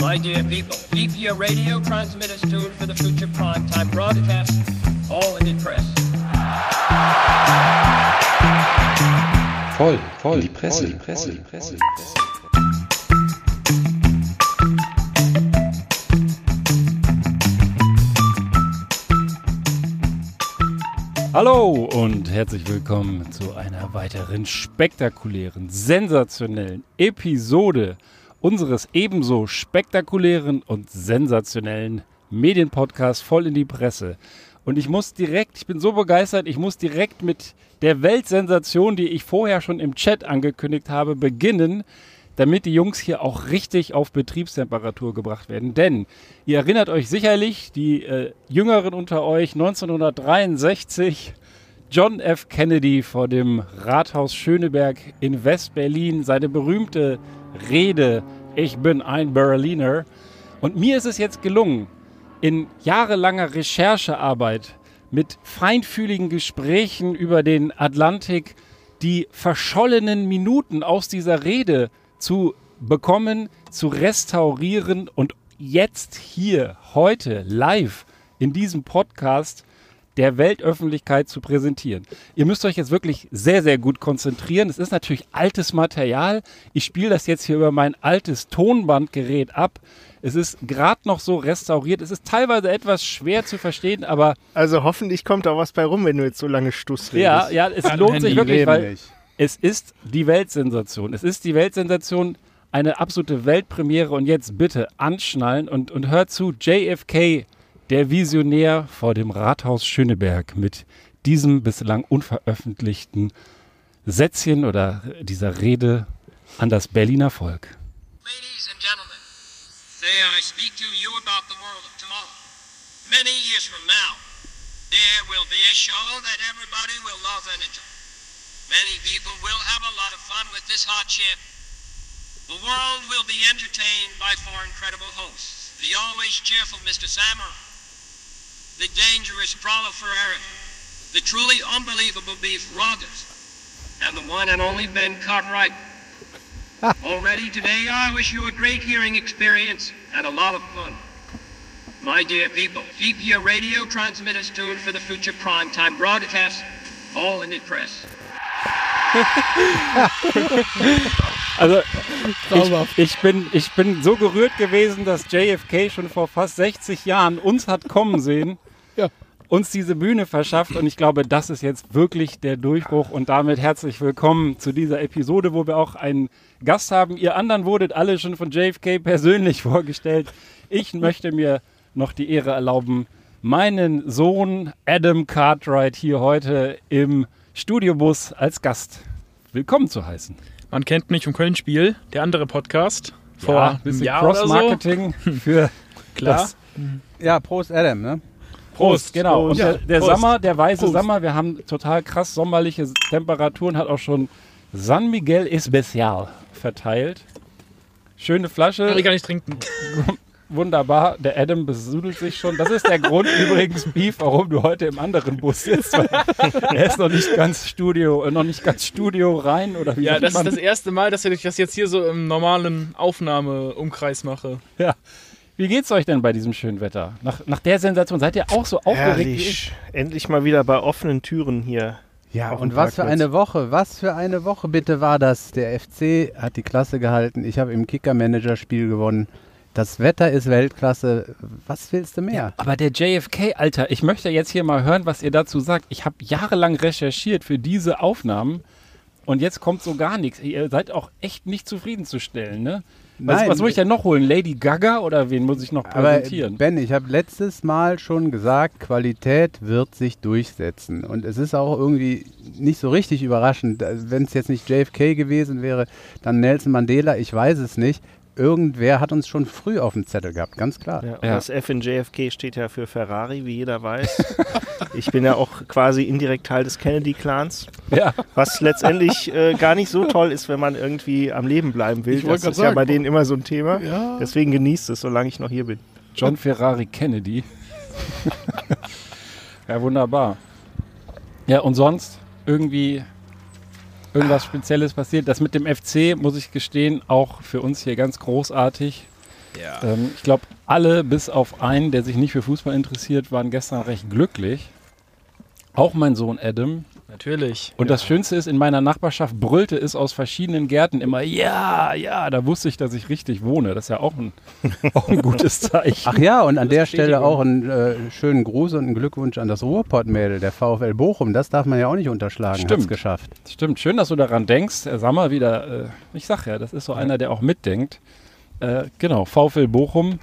My dear people, VPA Radio transmitters tuned for the future primetime broadcast, all in the press. Voll, voll, die Presse, die Presse, die Presse. Die Presse. Hallo und herzlich willkommen zu einer weiteren spektakulären, sensationellen Episode unseres ebenso spektakulären und sensationellen Medienpodcasts voll in die Presse. Und ich muss direkt, ich bin so begeistert, ich muss direkt mit der Weltsensation, die ich vorher schon im Chat angekündigt habe, beginnen, damit die Jungs hier auch richtig auf Betriebstemperatur gebracht werden. Denn ihr erinnert euch sicherlich, die äh, Jüngeren unter euch, 1963, John F. Kennedy vor dem Rathaus Schöneberg in West-Berlin, seine berühmte Rede, ich bin ein Berliner. Und mir ist es jetzt gelungen, in jahrelanger Recherchearbeit mit feinfühligen Gesprächen über den Atlantik die verschollenen Minuten aus dieser Rede zu bekommen, zu restaurieren und jetzt hier, heute, live in diesem Podcast der Weltöffentlichkeit zu präsentieren. Ihr müsst euch jetzt wirklich sehr, sehr gut konzentrieren. Es ist natürlich altes Material. Ich spiele das jetzt hier über mein altes Tonbandgerät ab. Es ist gerade noch so restauriert. Es ist teilweise etwas schwer zu verstehen, aber. Also hoffentlich kommt da was bei rum, wenn du jetzt so lange Stuss redest. Ja, ja, es lohnt sich wirklich, weil es ist die Weltsensation. Es ist die Weltsensation, eine absolute Weltpremiere. Und jetzt bitte anschnallen und, und hört zu. JFK der Visionär vor dem Rathaus Schöneberg mit diesem bislang unveröffentlichten Sätzchen oder dieser Rede an das Berliner Volk. Ladies and gentlemen, today I speak to you about the world of tomorrow. Many years from now, there will be a show that everybody will love and enjoy. Many people will have a lot of fun with this hot ship. The world will be entertained by four incredible hosts. The always cheerful Mr. Sammer, the dangerous Ferreira, the truly unbelievable Beef Rogers, and the one and only Ben Cartwright. Already today, I wish you a great hearing experience and a lot of fun. My dear people, keep your radio transmitters tuned for the future primetime broadcast, all in the press. Also ich, ich, bin, ich bin so gerührt gewesen, dass JFK schon vor fast 60 Jahren uns hat kommen sehen, Ja. uns diese Bühne verschafft und ich glaube, das ist jetzt wirklich der Durchbruch und damit herzlich willkommen zu dieser Episode, wo wir auch einen Gast haben. Ihr anderen wurdet alle schon von JFK persönlich vorgestellt. Ich möchte mir noch die Ehre erlauben, meinen Sohn Adam Cartwright hier heute im Studiobus als Gast willkommen zu heißen. Man kennt mich vom Köln-Spiel, der andere Podcast. Vor Ja, einem bisschen oder so. Cross-Marketing für Klar. das Ja, Prost Adam, ne? Prost, genau. Prost. Und der, Ja, der Prost. Sommer, der weiße Prost. Sommer, wir haben total krass sommerliche Temperaturen, hat auch schon San Miguel Especial verteilt. Schöne Flasche, Kann ich gar nicht trinken. wunderbar. Der Adam besudelt sich schon. Das ist der Grund übrigens, Beef, warum du heute im anderen Bus sitzt. Er ist noch nicht ganz Studio, noch nicht ganz Studio rein oder wie Ja, das ist man? das erste Mal, dass ich das jetzt hier so im normalen Aufnahmeumkreis mache. Ja. Wie geht's euch denn bei diesem schönen Wetter? Nach, nach der Sensation seid ihr auch so aufgeregt wie ich? Herrlich. Endlich mal wieder bei offenen Türen hier. Ja, und was für eine Woche, was für eine Woche bitte war das. Der FC hat die Klasse gehalten, ich habe im Kicker-Manager-Spiel gewonnen. Das Wetter ist Weltklasse, was willst du mehr? Aber der JFK, Alter, ich möchte jetzt hier mal hören, was ihr dazu sagt. Ich habe jahrelang recherchiert für diese Aufnahmen und jetzt kommt so gar nichts. Ihr seid auch echt nicht zufriedenzustellen, ne? Was, Nein. was muss ich denn noch holen? Lady Gaga oder wen muss ich noch Aber präsentieren? Ben, ich habe letztes Mal schon gesagt, Qualität wird sich durchsetzen. Und es ist auch irgendwie nicht so richtig überraschend. Wenn es jetzt nicht JFK gewesen wäre, dann Nelson Mandela, ich weiß es nicht. Irgendwer hat uns schon früh auf dem Zettel gehabt, ganz klar. Ja, Ja. Das F in JFK steht ja für Ferrari, wie jeder weiß. ich bin ja auch quasi indirekt Teil des Kennedy-Clans, ja. was letztendlich äh, gar nicht so toll ist, wenn man irgendwie am Leben bleiben will. Ich Das ist ja sagen, bei denen immer so ein Thema. Ja. Deswegen genießt es, solange ich noch hier bin. John Ferrari Kennedy. ja, wunderbar. Ja, und sonst irgendwie irgendwas Spezielles passiert. Das mit dem FC, muss ich gestehen, auch für uns hier ganz großartig. Ähm, ich glaube, alle bis auf einen, der sich nicht für Fußball interessiert, waren gestern recht glücklich. Auch mein Sohn Adam. Natürlich. Und das Schönste ist, in meiner Nachbarschaft brüllte es aus verschiedenen Gärten immer, ja, ja, da wusste ich, dass ich richtig wohne. Das ist ja auch ein, auch ein gutes Zeichen. Ach ja, und an Das der. Stelle auch einen äh, schönen Gruß und einen Glückwunsch an das Ruhrpott-Mädel, der VfL Bochum. Das darf man ja auch nicht unterschlagen. Stimmt. Hat's geschafft. Stimmt, schön, dass du daran denkst. Äh, Sag mal wieder, äh, ich sag ja, das ist so einer, der auch mitdenkt. Äh, genau, VfL Bochum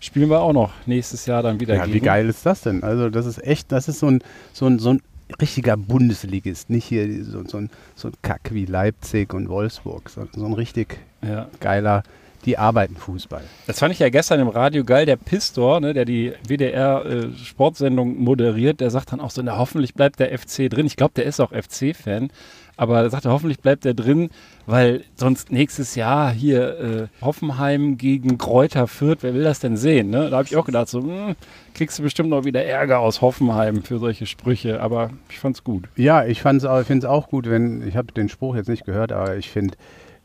spielen wir auch noch nächstes Jahr dann wieder Ja, wie gegen. geil ist das denn? Also das ist echt, das ist so ein, so ein, so ein richtiger Bundesligist. Nicht hier so, so, ein, so ein Kack wie Leipzig und Wolfsburg, sondern so ein richtig Ja. geiler, die arbeiten Fußball. Das fand ich ja gestern im Radio geil. Der Pistor, ne, der die WDR-Sportsendung moderiert, der sagt dann auch so, na, hoffentlich bleibt der FC drin. Ich glaube, der ist auch FC-Fan. Aber er sagte, hoffentlich bleibt er drin, weil sonst nächstes Jahr hier äh, Hoffenheim gegen Kräuter Fürth, wer will das denn sehen? Ne? Da habe ich auch gedacht, so, hm, kriegst du bestimmt noch wieder Ärger aus Hoffenheim für solche Sprüche. Aber ich fand's gut. Ja, ich finde es auch gut, wenn, ich habe den Spruch jetzt nicht gehört, aber ich finde,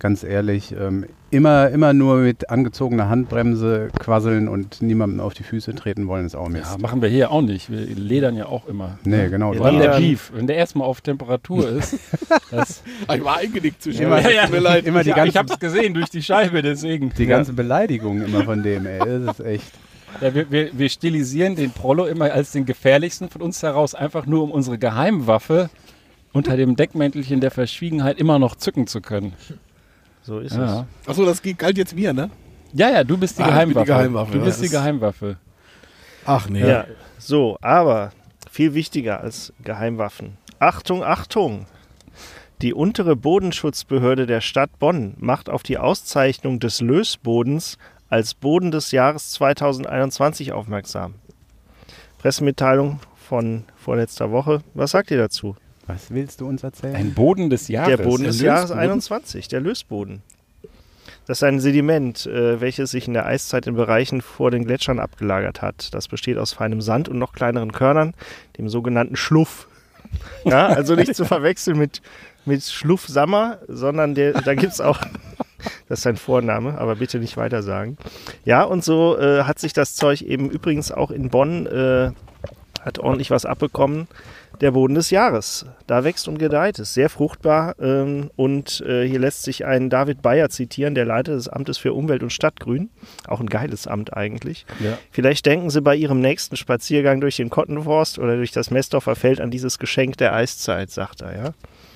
ganz ehrlich, ähm, immer, immer nur mit angezogener Handbremse quasseln und niemandem auf die Füße treten wollen, ist auch Mist. Ja, machen wir hier auch nicht. Wir ledern ja auch immer. nee, genau. Vor allem der. Beef, wenn der erstmal auf Temperatur ist, das Ah, Ich war eingenickt zwischen Immer- ja, ja. Immer die ganzen, ich hab's gesehen durch die Scheibe, deswegen. die ganzen Beleidigungen immer von dem, ey. Das ist echt. Ja, wir, wir, wir stilisieren den Prollo immer als den gefährlichsten von uns heraus, einfach nur um unsere Geheimwaffe unter dem Deckmäntelchen der Verschwiegenheit immer noch zücken zu können. So ist Ja, Achso, das galt jetzt mir, ne? ja, ja du bist die Ah, bin die Geheimwaffe. Geheimwaffe, Du ja, bist die Geheimwaffe. Ach nee. es. Ja. So, aber viel wichtiger als Geheimwaffen. Achtung, Achtung! Die untere Bodenschutzbehörde der Stadt Bonn macht auf die Auszeichnung des Lösbodens als Boden des Jahres 2021 aufmerksam. Pressemitteilung von vorletzter Woche. Was sagt ihr dazu? Was willst du uns erzählen? Ein Boden des Jahres. Der Boden des Jahres Lösboden? 21, der Lösboden. Das ist ein Sediment, äh, welches sich in der Eiszeit in Bereichen vor den Gletschern abgelagert hat. Das besteht aus feinem Sand und noch kleineren Körnern, dem sogenannten Schluff. Ja, also nicht zu verwechseln mit, mit Schluffsammer, sondern der, da gibt es auch, das ist sein Vorname, aber bitte nicht weiter sagen. Ja, und so äh, hat sich das Zeug eben übrigens auch in Bonn, äh, hat ordentlich was abbekommen der Boden des Jahres. Da wächst und gedeiht es. Sehr fruchtbar. Ähm, und äh, hier lässt sich ein David Bayer zitieren, der Leiter des Amtes für Umwelt und Stadtgrün. Auch ein geiles Amt eigentlich. Ja. Vielleicht denken Sie bei Ihrem nächsten Spaziergang durch den Kottenforst oder durch das Messdorfer Feld an dieses Geschenk der Eiszeit, sagt er, ja.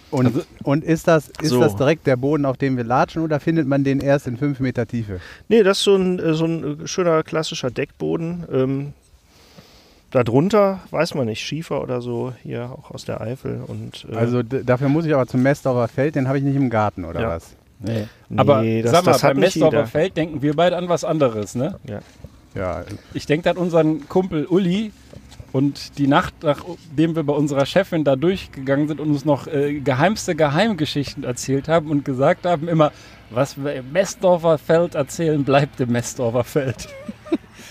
Und, Also- und ist, das, ist So. das direkt der Boden, auf dem wir latschen, oder findet man den erst in fünf Meter Tiefe? Nee, das ist so ein, äh, so ein äh, schöner klassischer Deckboden. Ähm, darunter weiß man nicht, Schiefer oder so, hier auch aus der Eifel. Und, äh, Also dafür muss ich aber zum Messdorfer Feld, den habe ich nicht im Garten, oder Ja. was? Nee. Nee, Aber das- sag mal, das hat beim Messdorfer. Feld denken wir beide an was anderes, ne? Ja, Ich denke an unseren Kumpel Uli und die Nacht, nachdem wir bei unserer Chefin da durchgegangen sind und uns noch äh, geheimste Geheimgeschichten erzählt haben und gesagt haben immer, was wir im Messdorfer Feld erzählen, bleibt im Messdorfer Feld.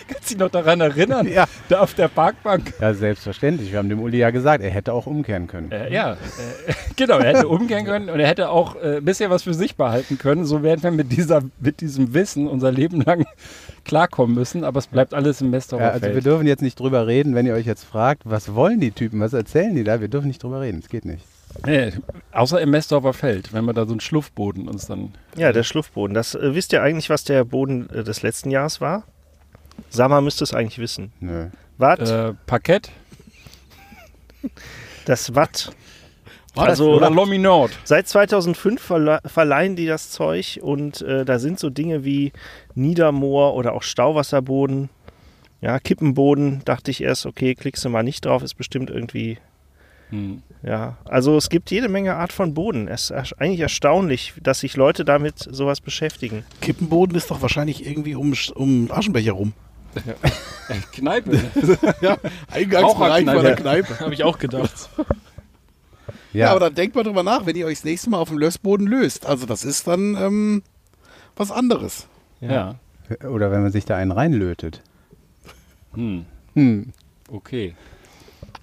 Kannst du dich noch daran erinnern? Ja. Da auf der Parkbank. ja, selbstverständlich. Wir haben dem Uli ja gesagt, er hätte auch umkehren können. Äh, ja, äh, genau, er hätte umgehen können und er hätte auch äh, ein bisschen was für sich behalten können. So werden wir mit, dieser, mit diesem Wissen unser Leben lang klarkommen müssen, aber es bleibt alles im Messdorfer Ja, also wir dürfen jetzt nicht drüber reden, wenn ihr euch jetzt fragt, was wollen die Typen, was erzählen die da? Wir dürfen nicht drüber reden, es geht nicht. Nee, außer im Messdorfer Feld, wenn wir da so einen Schluffboden uns dann. Ja, der Schluffboden. Das, äh, wisst ihr eigentlich, was der Boden äh, des letzten Jahres war? Sammer müsste es eigentlich wissen. Nö. Watt? Äh, Parkett Das Watt. Was? Also oder Lominord. seit 2005 verle verleihen die das Zeug und äh, da sind so Dinge wie Niedermoor oder auch Stauwasserboden. Ja, Kippenboden, dachte ich erst, okay, klickst du mal nicht drauf, ist bestimmt irgendwie, Hm. ja. Also es gibt jede Menge Art von Boden. Es ist eigentlich erstaunlich, dass sich Leute damit sowas beschäftigen. Kippenboden ist doch wahrscheinlich irgendwie um, um Aschenbecher rum. Kneipe. Ja, Eingangsbereich von der Kneipe. Habe ich auch gedacht. Ja. Ja, aber dann denkt mal drüber nach, wenn ihr euch das nächste Mal auf dem Lössboden löst. Also das ist dann ähm, was anderes. ja. oder wenn man sich da einen reinlötet. Hm. Hm. Okay.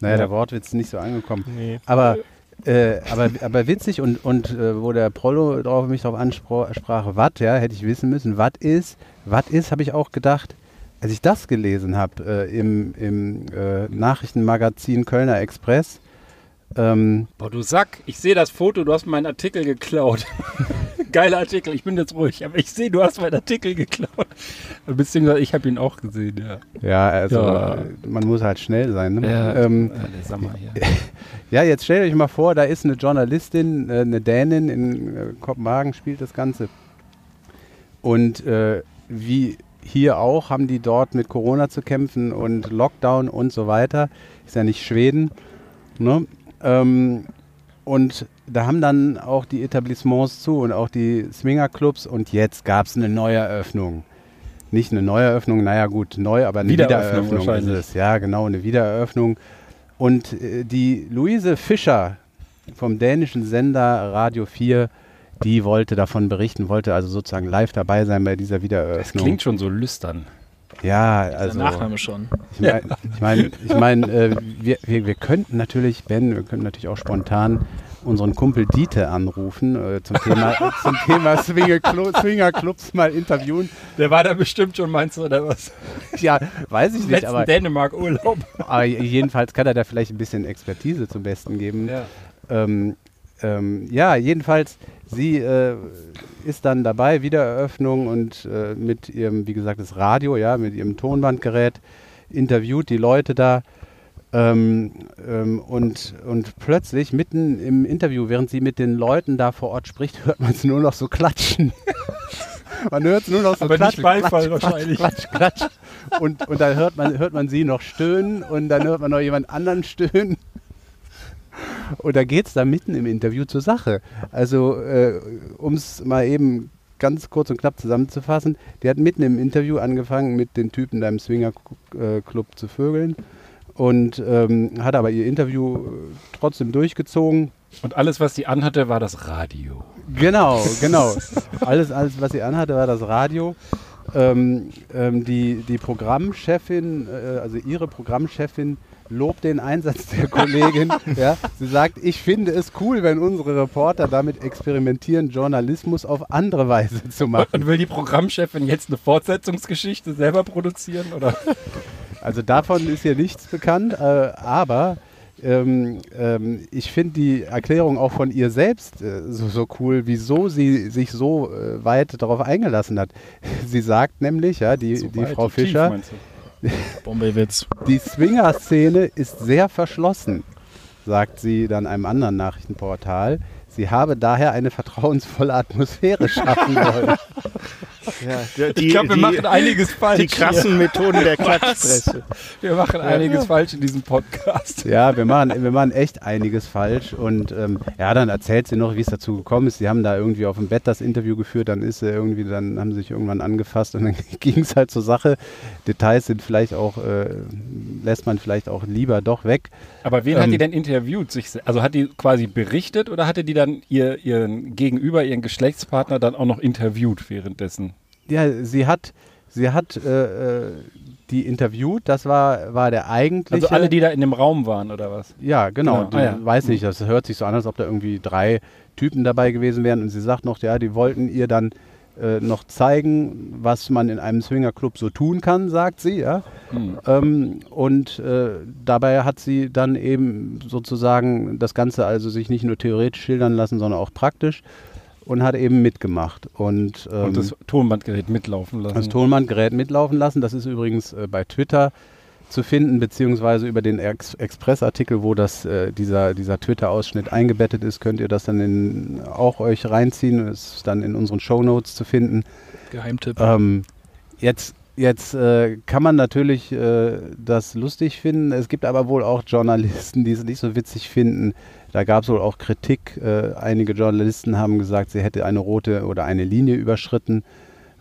Naja, Ja. der Wortwitz ist nicht so angekommen. Nee. Aber Äh, aber, aber witzig und, und äh, wo der Prollo drauf, mich darauf ansprach, Watt, ja, hätte ich wissen müssen, Watt ist, Watt ist, habe ich auch gedacht, als ich das gelesen habe äh, im, im äh, Nachrichtenmagazin Kölner Express. Ähm, Boah, du Sack, ich sehe das Foto, du hast meinen Artikel geklaut. Geiler Artikel, ich bin jetzt ruhig, aber ich sehe, du hast meinen Artikel geklaut. Beziehungsweise ich habe ihn auch gesehen, ja. ja, also Ja. man muss halt schnell sein. Ne? Ja, Ähm, äh, mal hier. Ja, jetzt stellt euch mal vor, da ist eine Journalistin, äh, eine Dänin in äh, Kopenhagen spielt das Ganze. Und äh, wie hier auch haben die dort mit Corona zu kämpfen und Lockdown und so weiter. Ist ja nicht Schweden. Ne? Ähm, und da haben dann auch die Etablissements zu und auch die Swingerclubs und jetzt gab es eine Neueröffnung. Nicht eine Neueröffnung, naja gut, neu, aber eine Wiedereröffnung Wiedereröffnung, ist es. Ja, genau, eine Wiedereröffnung. Und äh, die Luise Fischer vom dänischen Sender Radio 4, die wollte davon berichten, wollte also sozusagen live dabei sein bei dieser Das Wiedereröffnung. klingt schon so lüstern. ja, Der also Nachname schon. ich meine, ich mein, ich mein, äh, wir, wir, wir könnten natürlich, Ben, wir könnten natürlich auch spontan unseren Kumpel Dieter anrufen äh, zum Thema, zum Thema Swingerclu- Swingerclubs mal interviewen. Der war da bestimmt schon, meinst du, oder was? Ja, weiß ich nicht, Letzten aber, Dänemark-Urlaub. aber jedenfalls kann er da vielleicht ein bisschen Expertise zum Besten geben. Ja. Ähm, ähm, ja, jedenfalls, sie äh, ist dann dabei, Wiedereröffnung und äh, mit ihrem, wie gesagt, das Radio, ja, mit ihrem Tonbandgerät interviewt die Leute da. Ähm, ähm, und, und plötzlich, mitten im Interview, während sie mit den Leuten da vor Ort spricht, hört man es nur noch so klatschen. man hört es nur noch so Aber nicht klatschen. Beifall klatsch, wahrscheinlich. Klatsch, klatsch, klatsch. Und, und dann hört man, hört man sie noch stöhnen und dann hört man noch jemand anderen stöhnen. Und da geht es da mitten im Interview zur Sache. Also, äh, um es mal eben ganz kurz und knapp zusammenzufassen, die hat mitten im Interview angefangen, mit den Typen da im Swinger-Club zu vögeln und ähm, hat aber ihr Interview äh, trotzdem durchgezogen. Und alles, was sie anhatte, war das Radio. Genau, genau. alles, alles, was sie anhatte, war das Radio. Ähm, ähm, die, die Programmchefin, äh, also ihre Programmchefin, lobt den Einsatz der Kollegin. ja. Sie sagt, ich finde es cool, wenn unsere Reporter damit experimentieren, Journalismus auf andere Weise zu machen. Und will die Programmchefin jetzt eine Fortsetzungsgeschichte selber produzieren? Oder? Also davon ist hier nichts bekannt, äh, aber ähm, ähm, ich finde die Erklärung auch von ihr selbst äh, so, so cool, wieso sie sich so äh, weit darauf eingelassen hat. Sie sagt nämlich, ja, die, So die Frau so tief, Bombewitz. die Swinger-Szene ist sehr verschlossen, sagt sie dann einem anderen Nachrichtenportal. Sie habe daher eine vertrauensvolle Atmosphäre schaffen wollen. Ja, die, Ich glaube, wir die, machen einiges falsch. die krassen Methoden der Klatschpresse. Wir machen einiges falsch in diesem Podcast. Ja, wir machen, wir machen echt einiges falsch. Und ähm, ja, dann erzählt sie noch, wie es dazu gekommen ist. Sie haben da irgendwie auf dem Bett das Interview geführt, dann ist sie irgendwie, dann haben sie sich irgendwann angefasst und dann ging es halt zur Sache. Details sind vielleicht auch, äh, lässt man vielleicht auch lieber doch weg. Aber wen hat Ähm. die denn interviewt? Sich, also hat die quasi berichtet oder hatte die dann ihr, ihren Gegenüber, ihren Geschlechtspartner dann auch noch interviewt währenddessen? Ja, sie hat, sie hat äh, äh, die interviewt, das war, war der eigentliche. Also alle, die da in dem Raum waren oder was? Ja, genau. Genau. Ah, ja. weiß nicht, das hört sich so an, als ob da irgendwie drei Typen dabei gewesen wären. Und sie sagt noch, ja, die wollten ihr dann äh, noch zeigen, was man in einem Swingerclub so tun kann, sagt sie, ja. Hm. Ähm, und äh, dabei hat sie dann eben sozusagen das Ganze also sich nicht nur theoretisch schildern lassen, sondern auch praktisch und hat eben mitgemacht. Und, ähm, Und das Tonbandgerät mitlaufen lassen. das Tonbandgerät mitlaufen lassen. Das ist übrigens äh, bei Twitter zu finden, beziehungsweise über den Ex Express-Artikel, wo das, äh, dieser, dieser Twitter-Ausschnitt eingebettet ist, könnt ihr das dann in, auch euch reinziehen. Das ist dann in unseren Shownotes zu finden. Geheimtipp. Ähm, jetzt jetzt äh, kann man natürlich äh, das lustig finden. Es gibt aber wohl auch Journalisten, die es nicht so witzig finden. Da gab es wohl auch Kritik. Äh, einige Journalisten haben gesagt, sie hätte eine rote oder eine Linie überschritten.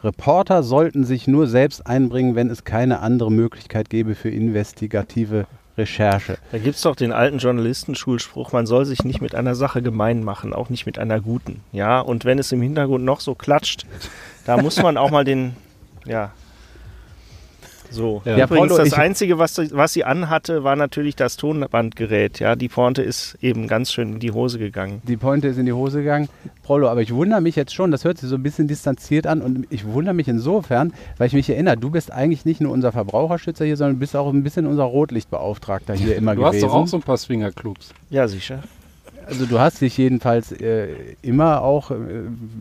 Reporter sollten sich nur selbst einbringen, wenn es keine andere Möglichkeit gäbe für investigative Recherche. Da gibt es doch den alten Journalistenschulspruch, man soll sich nicht mit einer Sache gemein machen, auch nicht mit einer guten. Ja, und wenn es im Hintergrund noch so klatscht, da muss man auch mal den, ja, So. Ja. Übrigens, Paulo, das Einzige, was, was sie anhatte, war natürlich das Tonbandgerät. Ja, die Pointe ist eben ganz schön in die Hose gegangen. Die Pointe ist in die Hose gegangen. Prollo, aber ich wundere mich jetzt schon, das hört sich so ein bisschen distanziert an und ich wundere mich insofern, weil ich mich erinnere, du bist eigentlich nicht nur unser Verbraucherschützer hier, sondern du bist auch ein bisschen unser Rotlichtbeauftragter hier immer Du hast gewesen. doch auch so ein paar Swingerclubs. Ja, sicher. Also du hast dich jedenfalls äh, immer auch äh,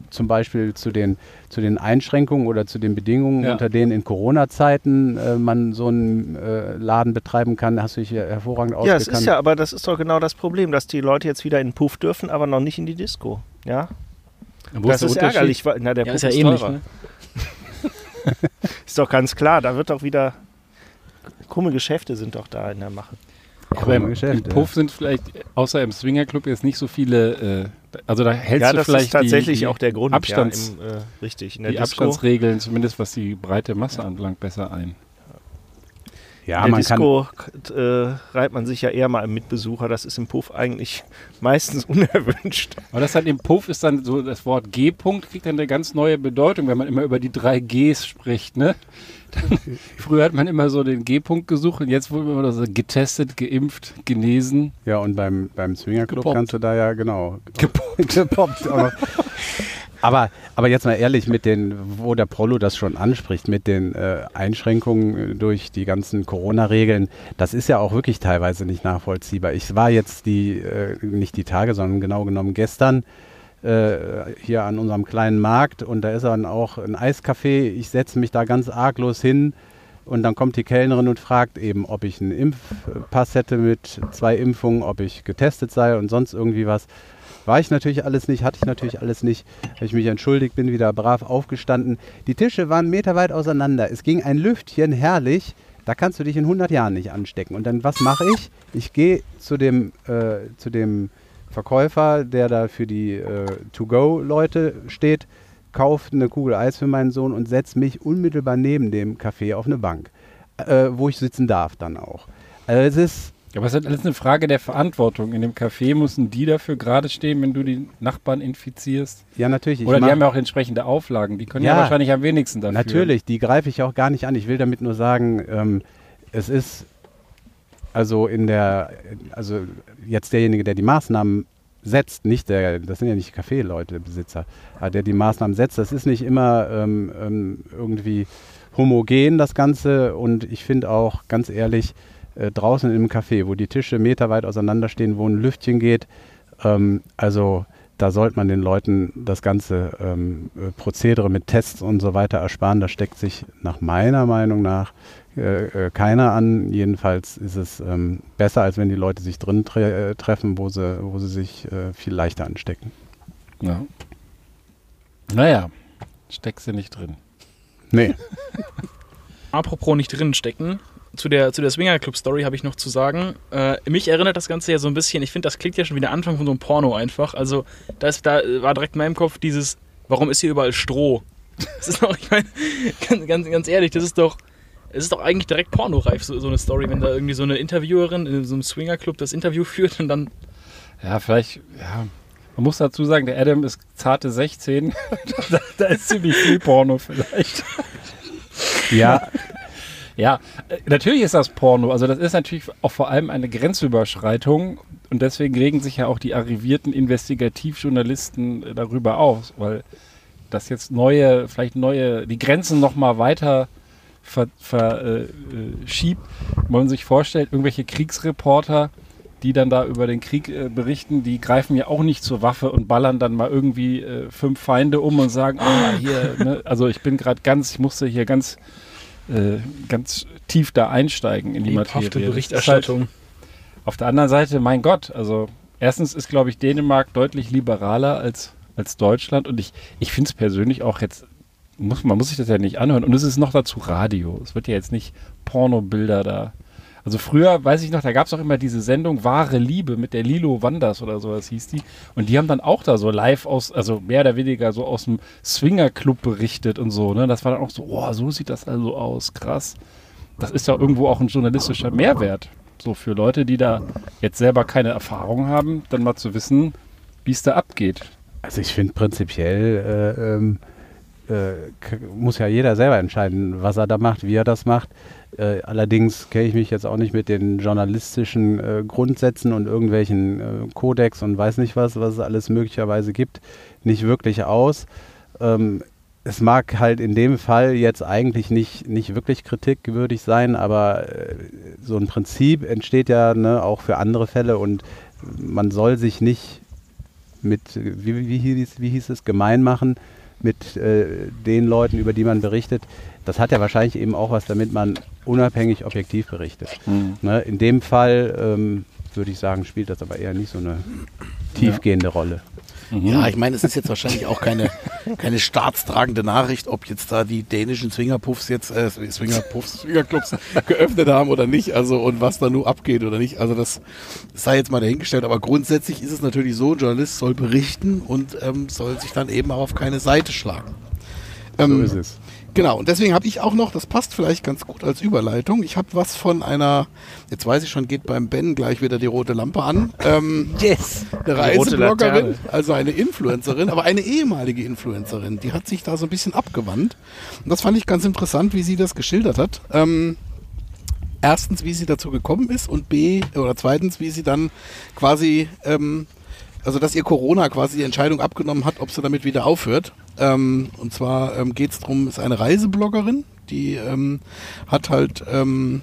zum Beispiel zu den, zu den Einschränkungen oder zu den Bedingungen, Ja. unter denen in Corona-Zeiten äh, man so einen äh, Laden betreiben kann, hast du dich hervorragend Ja, ausgekannt. es ist ja, aber das ist doch genau das Problem, dass die Leute jetzt wieder in den Puff dürfen, aber noch nicht in die Disco. Ja, Wo das der ist Unterschied? ärgerlich. Weil, na, der Ja, Puff ist ja ist ähnlich. teurer. Ne? Ist doch ganz klar, da wird doch wieder krumme Geschäfte sind doch da in der Mache. Aber im, Geschäft, im Puff sind vielleicht, außer im Swingerclub, jetzt nicht so viele, äh, also da hältst ja, du das vielleicht ist tatsächlich die, die auch der Grund. Abstands- ja, im, äh, richtig, die Disco. Abstandsregeln, zumindest was die breite Masse anbelangt, besser ein. Ja, in der man kann, Disco äh, reibt man sich ja eher mal im Mitbesucher. Das ist im Puff eigentlich meistens unerwünscht. Aber das halt im Puff ist dann so, das Wort G-Punkt kriegt dann eine ganz neue Bedeutung, wenn man immer über die drei Gs spricht, ne? Früher hat man immer so den G-Punkt gesucht und jetzt wurde immer so getestet, geimpft, genesen. ja, und beim, beim Swingerclub Gepoppt. kannst du da ja, genau, gepoppt. noch. aber, aber jetzt mal ehrlich, mit den, wo der Prollo das schon anspricht, mit den äh, Einschränkungen äh, durch die ganzen Corona-Regeln, das ist ja auch wirklich teilweise nicht nachvollziehbar. Ich war jetzt die, äh, nicht die Tage, sondern genau genommen gestern äh, hier an unserem kleinen Markt und da ist dann auch ein Eiscafé. Ich setze mich da ganz arglos hin und dann kommt die Kellnerin und fragt eben, ob ich einen Impfpass hätte mit zwei Impfungen, ob ich getestet sei und sonst irgendwie was. War ich natürlich alles nicht, hatte ich natürlich alles nicht. Habe ich mich entschuldigt, bin wieder brav aufgestanden. Die Tische waren meterweit auseinander. Es ging ein Lüftchen, herrlich. Da kannst du dich in 100 Jahren nicht anstecken. Und dann, was mache ich? Ich gehe zu dem, äh, zu dem Verkäufer, der da für die äh, To-Go-Leute steht, kaufe eine Kugel Eis für meinen Sohn und setze mich unmittelbar neben dem Café auf eine Bank, äh, wo ich sitzen darf dann auch. Also es ist, Aber es ist alles eine Frage der Verantwortung. In dem Café müssen die dafür gerade stehen, wenn du die Nachbarn infizierst. ja natürlich, ich Oder die haben ja auch entsprechende Auflagen. Die können ja, Ja. wahrscheinlich am wenigsten dafür. Natürlich, die greife ich auch gar nicht an. Ich will damit nur sagen, ähm, es ist also in der, also jetzt derjenige, der die Maßnahmen setzt, nicht der, das sind ja nicht Kaffeeleute, Besitzer, der die Maßnahmen setzt, das ist nicht immer ähm, ähm, irgendwie homogen, das Ganze. Und ich finde auch, ganz ehrlich, äh, draußen im Café, wo die Tische meterweit auseinanderstehen, wo ein Lüftchen geht, ähm, also da sollte man den Leuten das ganze ähm, äh, Prozedere mit Tests und so weiter ersparen. Da steckt sich nach meiner Meinung nach äh, äh, keiner an. Jedenfalls ist es ähm, besser, als wenn die Leute sich drin tre äh, treffen, wo sie, wo sie sich äh, viel leichter anstecken. Ja. Naja, steckst du nicht drin. Nee. Apropos nicht drin stecken. Zu der, zu der Swinger Club Story habe ich noch zu sagen. Äh, mich erinnert das Ganze ja so ein bisschen, ich finde, das klingt ja schon wie der Anfang von so einem Porno einfach. Also, da, ist, da war direkt in meinem Kopf dieses, warum ist hier überall Stroh? Das ist doch, ich meine, ganz, ganz, ganz ehrlich, das ist doch, es ist doch eigentlich direkt pornoreif, so, so eine Story, wenn da irgendwie so eine Interviewerin in so einem Swinger Club das Interview führt und dann Ja, vielleicht, ja. Man muss dazu sagen, der Adam ist zarte 16. da, da ist ziemlich viel Porno vielleicht. Ja, Ja, äh, natürlich ist das Porno. Also das ist natürlich auch vor allem eine Grenzüberschreitung und deswegen regen sich ja auch die arrivierten Investigativjournalisten äh, darüber auf, weil das jetzt neue, vielleicht neue, die Grenzen noch mal weiter verschiebt. Ver, äh, äh, wenn man sich vorstellt, irgendwelche Kriegsreporter, die dann da über den Krieg äh, berichten, die greifen ja auch nicht zur Waffe und ballern dann mal irgendwie äh, fünf Feinde um und sagen, ah, hier, ne? also ich bin gerade ganz, ich musste hier ganz äh, ganz tief da einsteigen in die lebhafte Materie. Ist Berichterstattung. Halt, auf der anderen Seite, mein Gott, also erstens ist, glaube ich, Dänemark deutlich liberaler als, als Deutschland und ich, ich finde es persönlich auch jetzt, muss, man muss sich das ja nicht anhören und es ist noch dazu Radio. Es wird ja jetzt nicht Pornobilder da. Also früher, weiß ich noch, da gab es auch immer diese Sendung Wahre Liebe mit der Lilo Wanders oder sowas hieß die. Und die haben dann auch da so live aus, also mehr oder weniger so aus dem Swingerclub berichtet und so. Ne? Das war dann auch so, oh, so sieht das also aus, krass. Das ist ja irgendwo auch ein journalistischer Mehrwert. So für Leute, die da jetzt selber keine Erfahrung haben, dann mal zu wissen, wie es da abgeht. Also ich finde prinzipiell äh, ähm, äh, muss ja jeder selber entscheiden, was er da macht, wie er das macht. Äh, allerdings kenne ich mich jetzt auch nicht mit den journalistischen äh, Grundsätzen und irgendwelchen äh, Kodex und weiß nicht was, was es alles möglicherweise gibt, nicht wirklich aus. Ähm, es mag halt in dem Fall jetzt eigentlich nicht, nicht wirklich kritikwürdig sein, aber äh, so ein Prinzip entsteht ja ne, auch für andere Fälle und man soll sich nicht mit, wie, wie, hieß, wie hieß es, gemein machen mit äh, den Leuten, über die man berichtet. Das hat ja wahrscheinlich eben auch was damit, man unabhängig objektiv berichtet. Ne? In dem Fall ähm, würde ich sagen, spielt das aber eher nicht so eine tiefgehende Rolle. Ja, ich meine, es ist jetzt wahrscheinlich auch keine, keine staatstragende Nachricht, ob jetzt da die dänischen Swingerpuffs jetzt, äh, Swingerpuffs, Swingerclubs geöffnet haben oder nicht, also und was da nur abgeht oder nicht. Also das sei jetzt mal dahingestellt, aber grundsätzlich ist es natürlich so, ein Journalist soll berichten und ähm, soll sich dann eben auch auf keine Seite schlagen. So Ähm, ist es. Genau, und deswegen habe ich auch noch, das passt vielleicht ganz gut als Überleitung, ich habe was von einer, jetzt weiß ich schon, geht beim Ben gleich wieder die rote Lampe an, ähm, Yes! eine rote Reisebloggerin, also eine Influencerin, aber eine ehemalige Influencerin, die hat sich da so ein bisschen abgewandt. Und das fand ich ganz interessant, wie sie das geschildert hat. Ähm, erstens, wie sie dazu gekommen ist und B, oder zweitens, wie sie dann quasi, ähm, also dass ihr Corona quasi die Entscheidung abgenommen hat, ob sie damit wieder aufhört. Ähm, und zwar ähm, geht es darum, ist eine Reisebloggerin, die ähm, hat halt ähm,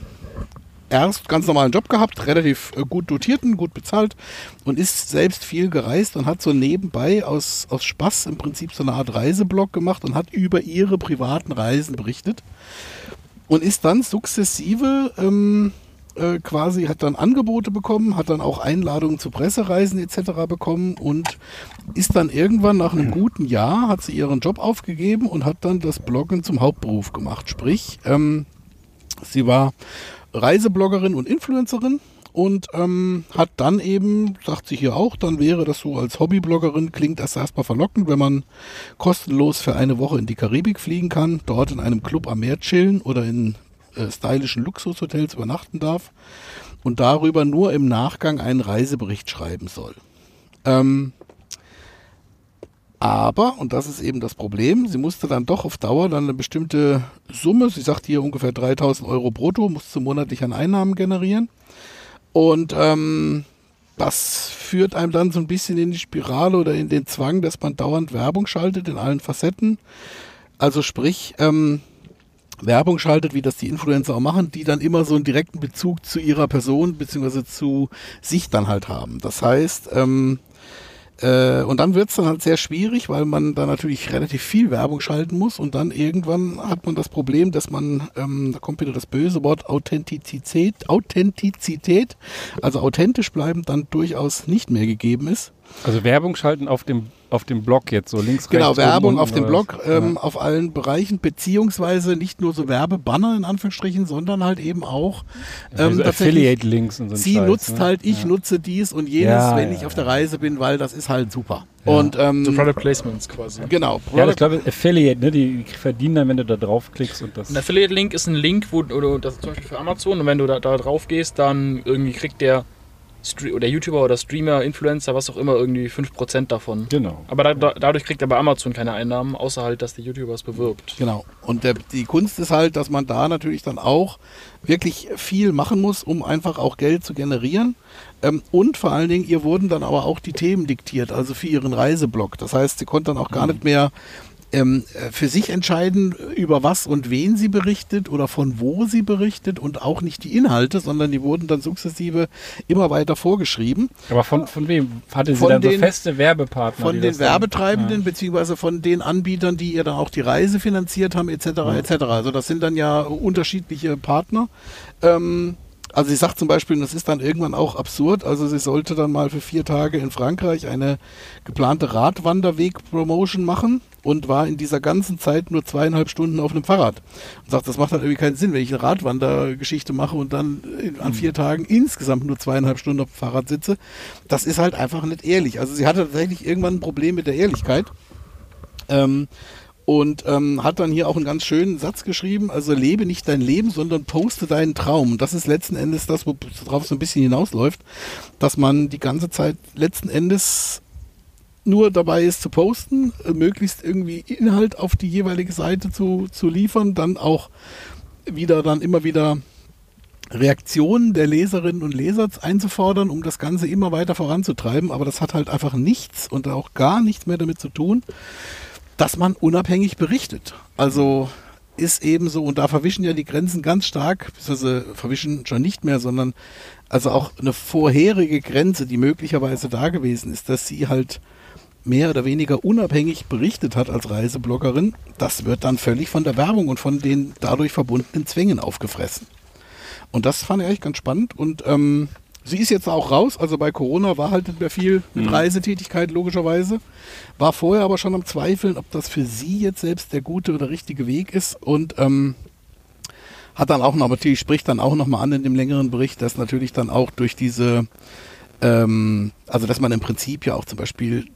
erst ganz normalen Job gehabt, relativ äh, gut dotierten, gut bezahlt und ist selbst viel gereist und hat so nebenbei aus, aus Spaß im Prinzip so eine Art Reiseblog gemacht und hat über ihre privaten Reisen berichtet und ist dann sukzessive ähm, äh, quasi, hat dann Angebote bekommen, hat dann auch Einladungen zu Pressereisen etc. bekommen und ist dann irgendwann nach einem guten Jahr, hat sie ihren Job aufgegeben und hat dann das Bloggen zum Hauptberuf gemacht. Sprich, ähm, sie war Reisebloggerin und Influencerin und ähm, hat dann eben, sagt sie hier auch, dann wäre das so als Hobbybloggerin, klingt das erstmal verlockend, wenn man kostenlos für eine Woche in die Karibik fliegen kann, dort in einem Club am Meer chillen oder in äh, stylischen Luxushotels übernachten darf und darüber nur im Nachgang einen Reisebericht schreiben soll. Ähm, aber, und das ist eben das Problem, sie musste dann doch auf Dauer dann eine bestimmte Summe, sie sagt hier ungefähr 3000 Euro brutto, musste monatlich an Einnahmen generieren. Und ähm, das führt einem dann so ein bisschen in die Spirale oder in den Zwang, dass man dauernd Werbung schaltet in allen Facetten. Also sprich, ähm, Werbung schaltet, wie das die Influencer auch machen, die dann immer so einen direkten Bezug zu ihrer Person bzw. zu sich dann halt haben. Das heißt, ähm, äh, und dann wird es dann halt sehr schwierig, weil man da natürlich relativ viel Werbung schalten muss und dann irgendwann hat man das Problem, dass man, ähm, da kommt wieder das böse Wort Authentizität, Authentizität, also authentisch bleiben, dann durchaus nicht mehr gegeben ist. Also Werbung schalten auf dem, auf dem Blog jetzt, so links, Genau, rechts. Werbung unten auf dem Blog, ähm, Ja. auf allen Bereichen, beziehungsweise nicht nur so Werbebanner in Anführungsstrichen, sondern halt eben auch ähm, Also tatsächlich Affiliate-Links und so sie Scheiß, nutzt ne? halt, ich Ja. nutze dies und jenes, Ja, wenn ja, ich auf ja. der Reise bin, weil das ist halt super. Ja. Und ähm, So Product Placements quasi. genau, Ja, Product- ich glaube, Affiliate, ne? Die verdienen dann, wenn du da draufklickst und das. Ein Affiliate-Link ist ein Link, wo oder das ist zum Beispiel für Amazon und wenn du da, da drauf gehst, dann irgendwie kriegt der oder YouTuber oder Streamer, Influencer, was auch immer, irgendwie 5% davon. Genau. Aber da, da, dadurch kriegt aber Amazon keine Einnahmen, außer halt, dass der YouTuber es bewirbt. Genau. Und der, die Kunst ist halt, dass man da natürlich dann auch wirklich viel machen muss, um einfach auch Geld zu generieren. Ähm, und vor allen Dingen, ihr wurden dann aber auch die Themen diktiert, also für ihren Reiseblog. Das heißt, sie konnte dann auch gar nicht mehr ähm, äh, für sich entscheiden, über was und wen sie berichtet oder von wo sie berichtet und auch nicht die Inhalte, sondern die wurden dann sukzessive immer weiter vorgeschrieben. Aber von, von wem? Hatte sie Von dann so den- feste Werbepartner? Von den Werbetreibenden beziehungsweise von den Anbietern, die ihr dann auch die Reise finanziert haben, etc. etc. Also das sind dann ja unterschiedliche Partner. Ähm, also sie sagt zum Beispiel, und das ist dann irgendwann auch absurd, also sie sollte dann mal für vier Tage in Frankreich eine geplante Radwanderweg-Promotion machen und war in dieser ganzen Zeit nur zweieinhalb Stunden auf einem Fahrrad. Und sagt, das macht halt irgendwie keinen Sinn, wenn ich eine Radwandergeschichte mache und dann in- an vier Tagen insgesamt nur zweieinhalb Stunden auf dem Fahrrad sitze. Das ist halt einfach nicht ehrlich. Also sie hatte tatsächlich irgendwann ein Problem mit der Ehrlichkeit. Ähm, und ähm, hat dann hier auch einen ganz schönen Satz geschrieben, also lebe nicht dein Leben, sondern poste deinen Traum. Und das ist letzten Endes das, worauf so ein bisschen hinausläuft, dass man die ganze Zeit letzten Endes nur dabei ist zu posten, äh, möglichst irgendwie Inhalt auf die jeweilige Seite zu, zu liefern, dann auch wieder dann immer wieder Reaktionen der Leserinnen und Leser einzufordern, um das Ganze immer weiter voranzutreiben. Aber das hat halt einfach nichts und auch gar nichts mehr damit zu tun, dass man unabhängig berichtet. Also ist eben so, und da verwischen ja die Grenzen ganz stark, beziehungsweise verwischen schon nicht mehr, sondern also auch eine vorherige Grenze, die möglicherweise da gewesen ist, dass sie halt mehr oder weniger unabhängig berichtet hat als Reisebloggerin, das wird dann völlig von der Werbung und von den dadurch verbundenen Zwängen aufgefressen. Und das fand ich echt ganz spannend. Und ähm, sie ist jetzt auch raus. Also bei Corona war halt nicht mehr viel mit Mhm. Reisetätigkeit, logischerweise. War vorher aber schon am Zweifeln, ob das für sie jetzt selbst der gute oder richtige Weg ist. Und ähm, hat dann auch noch, natürlich spricht dann auch noch mal an in dem längeren Bericht, dass natürlich dann auch durch diese, ähm, also dass man im Prinzip ja auch zum Beispiel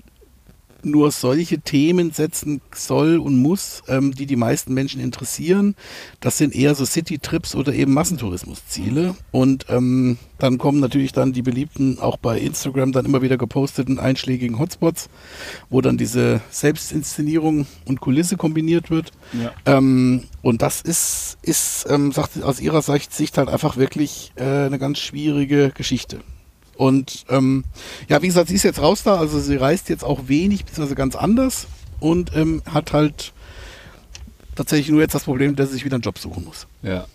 nur solche Themen setzen soll und muss, ähm, die die meisten Menschen interessieren. Das sind eher so City-Trips oder eben Massentourismusziele. Und ähm, dann kommen natürlich dann die beliebten, auch bei Instagram dann immer wieder geposteten einschlägigen Hotspots, wo dann diese Selbstinszenierung und Kulisse kombiniert wird. Ja. Ähm, und das ist, ist ähm, sagt aus ihrer Sicht, Sicht halt einfach wirklich äh, eine ganz schwierige Geschichte. Und ähm, ja, wie gesagt, sie ist jetzt raus da, also sie reist jetzt auch wenig, beziehungsweise ganz anders und ähm, hat halt tatsächlich nur jetzt das Problem, dass sie sich wieder einen Job suchen muss. Ja.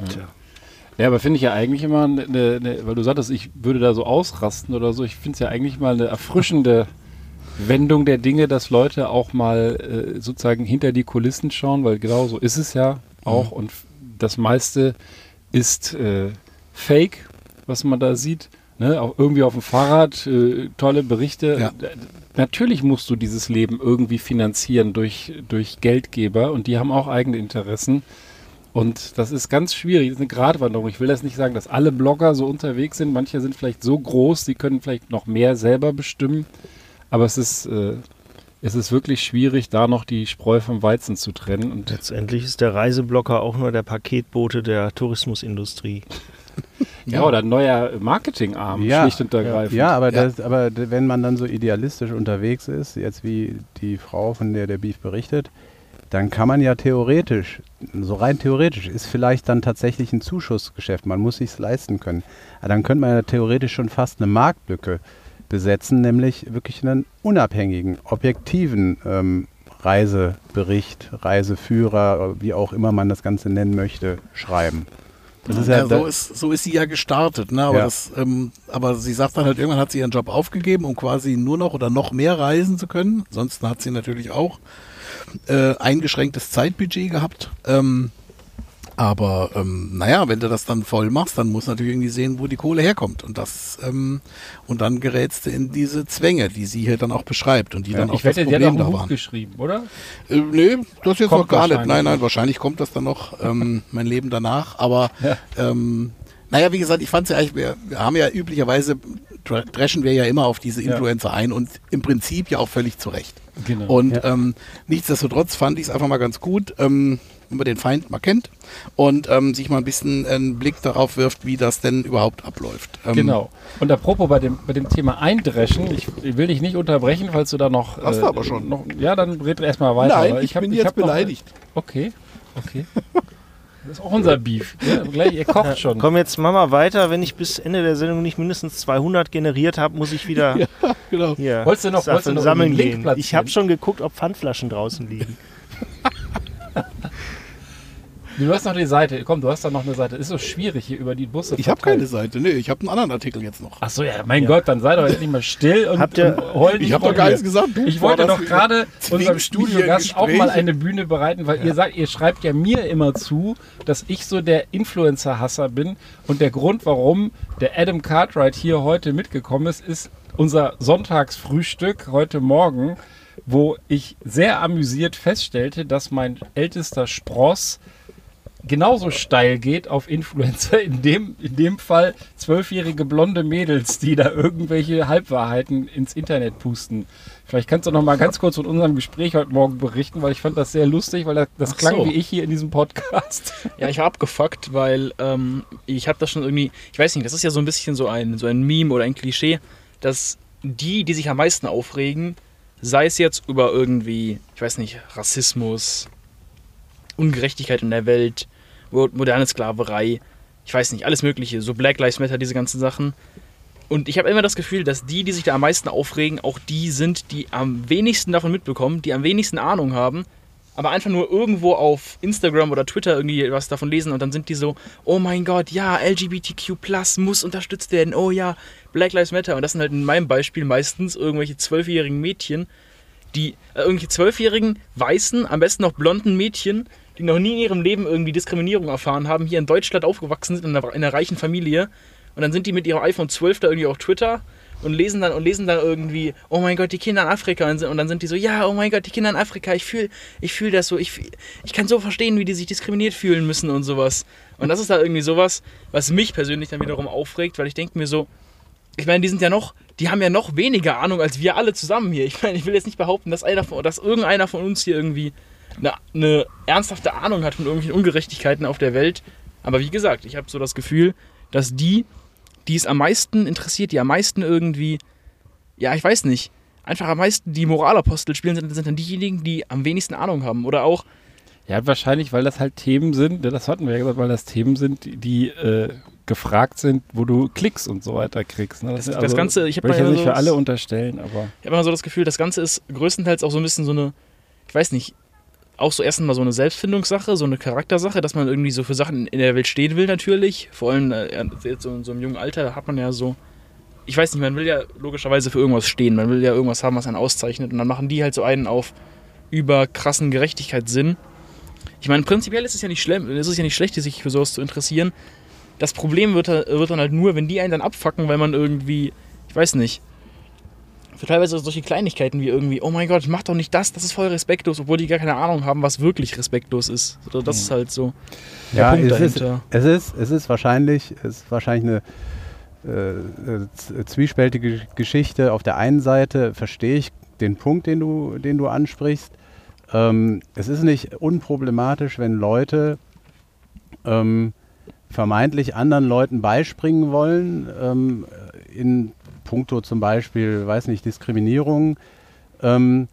Ja. Ja, aber finde ich ja eigentlich immer, eine, eine, weil du sagtest, ich würde da so ausrasten oder so, ich finde es ja eigentlich mal eine erfrischende Wendung der Dinge, dass Leute auch mal äh, sozusagen hinter die Kulissen schauen, weil genau so ist es ja auch und f- das meiste ist äh, Fake, was man da sieht. Ne? Auch irgendwie auf dem Fahrrad, äh, tolle Berichte. Ja. Natürlich musst du dieses Leben irgendwie finanzieren durch, durch Geldgeber und die haben auch eigene Interessen. Und das ist ganz schwierig, das ist eine Gratwanderung. Ich will das nicht sagen, dass alle Blogger so unterwegs sind. Manche sind vielleicht so groß, sie können vielleicht noch mehr selber bestimmen. Aber es ist, äh, es ist wirklich schwierig, da noch die Spreu vom Weizen zu trennen. Und Letztendlich ist der Reiseblocker auch nur der Paketbote der Tourismusindustrie. ja, oder ein neuer Marketingarm, Ja. schlicht und ergreifend. Ja, aber, Ja. Das, aber wenn man dann so idealistisch unterwegs ist, jetzt wie die Frau, von der der Beef berichtet, dann kann man ja theoretisch, so rein theoretisch, ist vielleicht dann tatsächlich ein Zuschussgeschäft. Man muss sich leisten können. Aber dann könnte man ja theoretisch schon fast eine Marktlücke besetzen, nämlich wirklich einen unabhängigen, objektiven ähm, Reisebericht, Reiseführer, wie auch immer man das Ganze nennen möchte, schreiben. Das ist ja, Ja, so, ist, so ist sie ja gestartet, ne? aber, Ja. das, ähm, aber sie sagt dann halt, irgendwann hat sie ihren Job aufgegeben, um quasi nur noch oder noch mehr reisen zu können. Ansonsten hat sie natürlich auch äh, eingeschränktes Zeitbudget gehabt. Ähm, aber ähm, naja, wenn du das dann voll machst, dann musst du natürlich irgendwie sehen, wo die Kohle herkommt. Und das ähm, und dann gerätst du in diese Zwänge, die sie hier dann auch beschreibt und die dann auch ich das wette, Problem da waren. geschrieben, oder? Äh, nee, das jetzt Kommt noch gar nicht. Nein, nein, noch. wahrscheinlich kommt das dann noch, ähm, mein Leben danach. Aber Ja. ähm, naja, wie gesagt, ich fand es ja eigentlich, wir, wir haben ja üblicherweise, dre- dreschen wir ja immer auf diese Ja. Influencer ein und im Prinzip ja auch völlig zu Recht. Genau. Und Ja. ähm, nichtsdestotrotz fand ich es einfach mal ganz gut, ähm, wenn man den Feind mal kennt und ähm, sich mal ein bisschen einen Blick darauf wirft, wie das denn überhaupt abläuft. Ähm, Genau. Und apropos bei dem, bei dem Thema Eindreschen, ich, ich will dich nicht unterbrechen, falls du da noch. Hast du aber schon. Noch, ja, dann red erstmal weiter. Nein, aber ich, hab- bin jetzt hab noch- beleidigt. Okay, okay. Das ist auch unser Beef. Ja, gleich, ihr kocht schon. Komm, jetzt mach mal weiter. Wenn ich bis Ende der Sendung nicht mindestens 200 generiert habe, muss ich wieder Genau. hier Wolltest du noch- wolltest du noch sammeln einen Link gehen. platzieren? Ich habe schon geguckt, ob Pfandflaschen draußen liegen. Du hast noch die Seite. Komm, du hast da noch eine Seite. Ist so schwierig hier über die Busse. Ich habe keine Seite. Nee, ich habe einen anderen Artikel jetzt noch. Ach so, ja, mein Gott, dann sei doch endlich mal still und, Habt ihr- und heul nicht Ich habe doch gar nichts gesagt. Ich wollte doch gerade unserem Studiogast auch mal eine Bühne bereiten, weil ihr sagt, ihr schreibt ja mir immer zu, dass ich so der Influencer-Hasser bin. Und der Grund, warum der Adam Cartwright hier heute mitgekommen ist, ist unser Sonntagsfrühstück heute Morgen, wo ich sehr amüsiert feststellte, dass mein ältester Spross genauso steil geht auf Influencer, in dem, in dem Fall zwölfjährige blonde Mädels, die da irgendwelche Halbwahrheiten ins Internet pusten. Vielleicht kannst du noch mal ganz kurz von unserem Gespräch heute Morgen berichten, weil ich fand das sehr lustig, weil das, das klang so. wie ich hier in diesem Podcast. Ja, ich war abgefuckt, weil ähm, ich habe das schon irgendwie, ich weiß nicht, das ist ja so ein bisschen so ein, so ein Meme oder ein Klischee, dass die, die sich am meisten aufregen, Sei es jetzt über irgendwie, ich weiß nicht, Rassismus, Ungerechtigkeit in der Welt, mo- moderne Sklaverei, ich weiß nicht, alles Mögliche, so Black Lives Matter, diese ganzen Sachen. Und ich habe immer das Gefühl, dass die, die sich da am meisten aufregen, auch die sind, die am wenigsten davon mitbekommen, die am wenigsten Ahnung haben, aber einfach nur irgendwo auf Instagram oder Twitter irgendwie was davon lesen und dann sind die so, oh mein Gott, ja, LGBTQ muss unterstützt werden, oh ja, Black Lives Matter. Und das sind halt in meinem Beispiel meistens irgendwelche zwölfjährigen Mädchen, die, äh, irgendwelche zwölfjährigen, weißen, am besten noch blonden Mädchen, die noch nie in ihrem Leben irgendwie Diskriminierung erfahren haben, hier in Deutschland aufgewachsen sind, in einer, in einer reichen Familie. Und dann sind die mit ihrem iPhone 12 da irgendwie auf Twitter und lesen dann und lesen dann irgendwie, oh mein Gott, die Kinder in Afrika und, und dann sind die so, ja, oh mein Gott, die Kinder in Afrika, ich fühle ich fühl das so, ich, ich kann so verstehen, wie die sich diskriminiert fühlen müssen und sowas. Und das ist da irgendwie sowas, was mich persönlich dann wiederum aufregt, weil ich denke mir so, ich meine, die sind ja noch, die haben ja noch weniger Ahnung als wir alle zusammen hier. Ich meine, ich will jetzt nicht behaupten, dass, einer von, dass irgendeiner von uns hier irgendwie eine, eine ernsthafte Ahnung hat von irgendwelchen Ungerechtigkeiten auf der Welt. Aber wie gesagt, ich habe so das Gefühl, dass die, die es am meisten interessiert, die am meisten irgendwie, ja, ich weiß nicht, einfach am meisten die Moralapostel spielen, sind, sind dann diejenigen, die am wenigsten Ahnung haben. Oder auch, Ja, wahrscheinlich, weil das halt Themen sind, ne, das hatten wir ja gesagt, weil das Themen sind, die, die äh, gefragt sind, wo du Klicks und so weiter kriegst. Ne? Das- das Ganze, ich hab will ich mal ja nicht so für das- alle unterstellen, aber Ich habe immer so das Gefühl, das Ganze ist größtenteils auch so ein bisschen so eine, ich weiß nicht, auch so erstens mal so eine Selbstfindungssache, so eine Charaktersache, dass man irgendwie so für Sachen in der Welt stehen will natürlich. Vor allem äh, jetzt so in so einem jungen Alter hat man ja so, ich weiß nicht, man will ja logischerweise für irgendwas stehen, man will ja irgendwas haben, was einen auszeichnet und dann machen die halt so einen auf über krassen Gerechtigkeitssinn. Ich meine, prinzipiell ist es ja nicht schlimm, ist es ja nicht schlecht, sich für sowas zu interessieren. Das Problem wird, wird dann halt nur, wenn die einen dann abfacken, weil man irgendwie, ich weiß nicht, für teilweise solche Kleinigkeiten wie irgendwie, oh mein Gott, mach doch nicht das, das ist voll respektlos, obwohl die gar keine Ahnung haben, was wirklich respektlos ist. So, Das ist halt so der Ja, Punkt es ist, dahinter. es ist, es ist wahrscheinlich, es ist wahrscheinlich eine äh, äh, zwiespältige Geschichte. Auf der einen Seite verstehe ich den Punkt, den du, den du ansprichst. Ähm, es ist nicht unproblematisch, wenn Leute ähm, vermeintlich anderen Leuten beispringen wollen, ähm, in puncto zum Beispiel, weiß nicht, Diskriminierung ähm,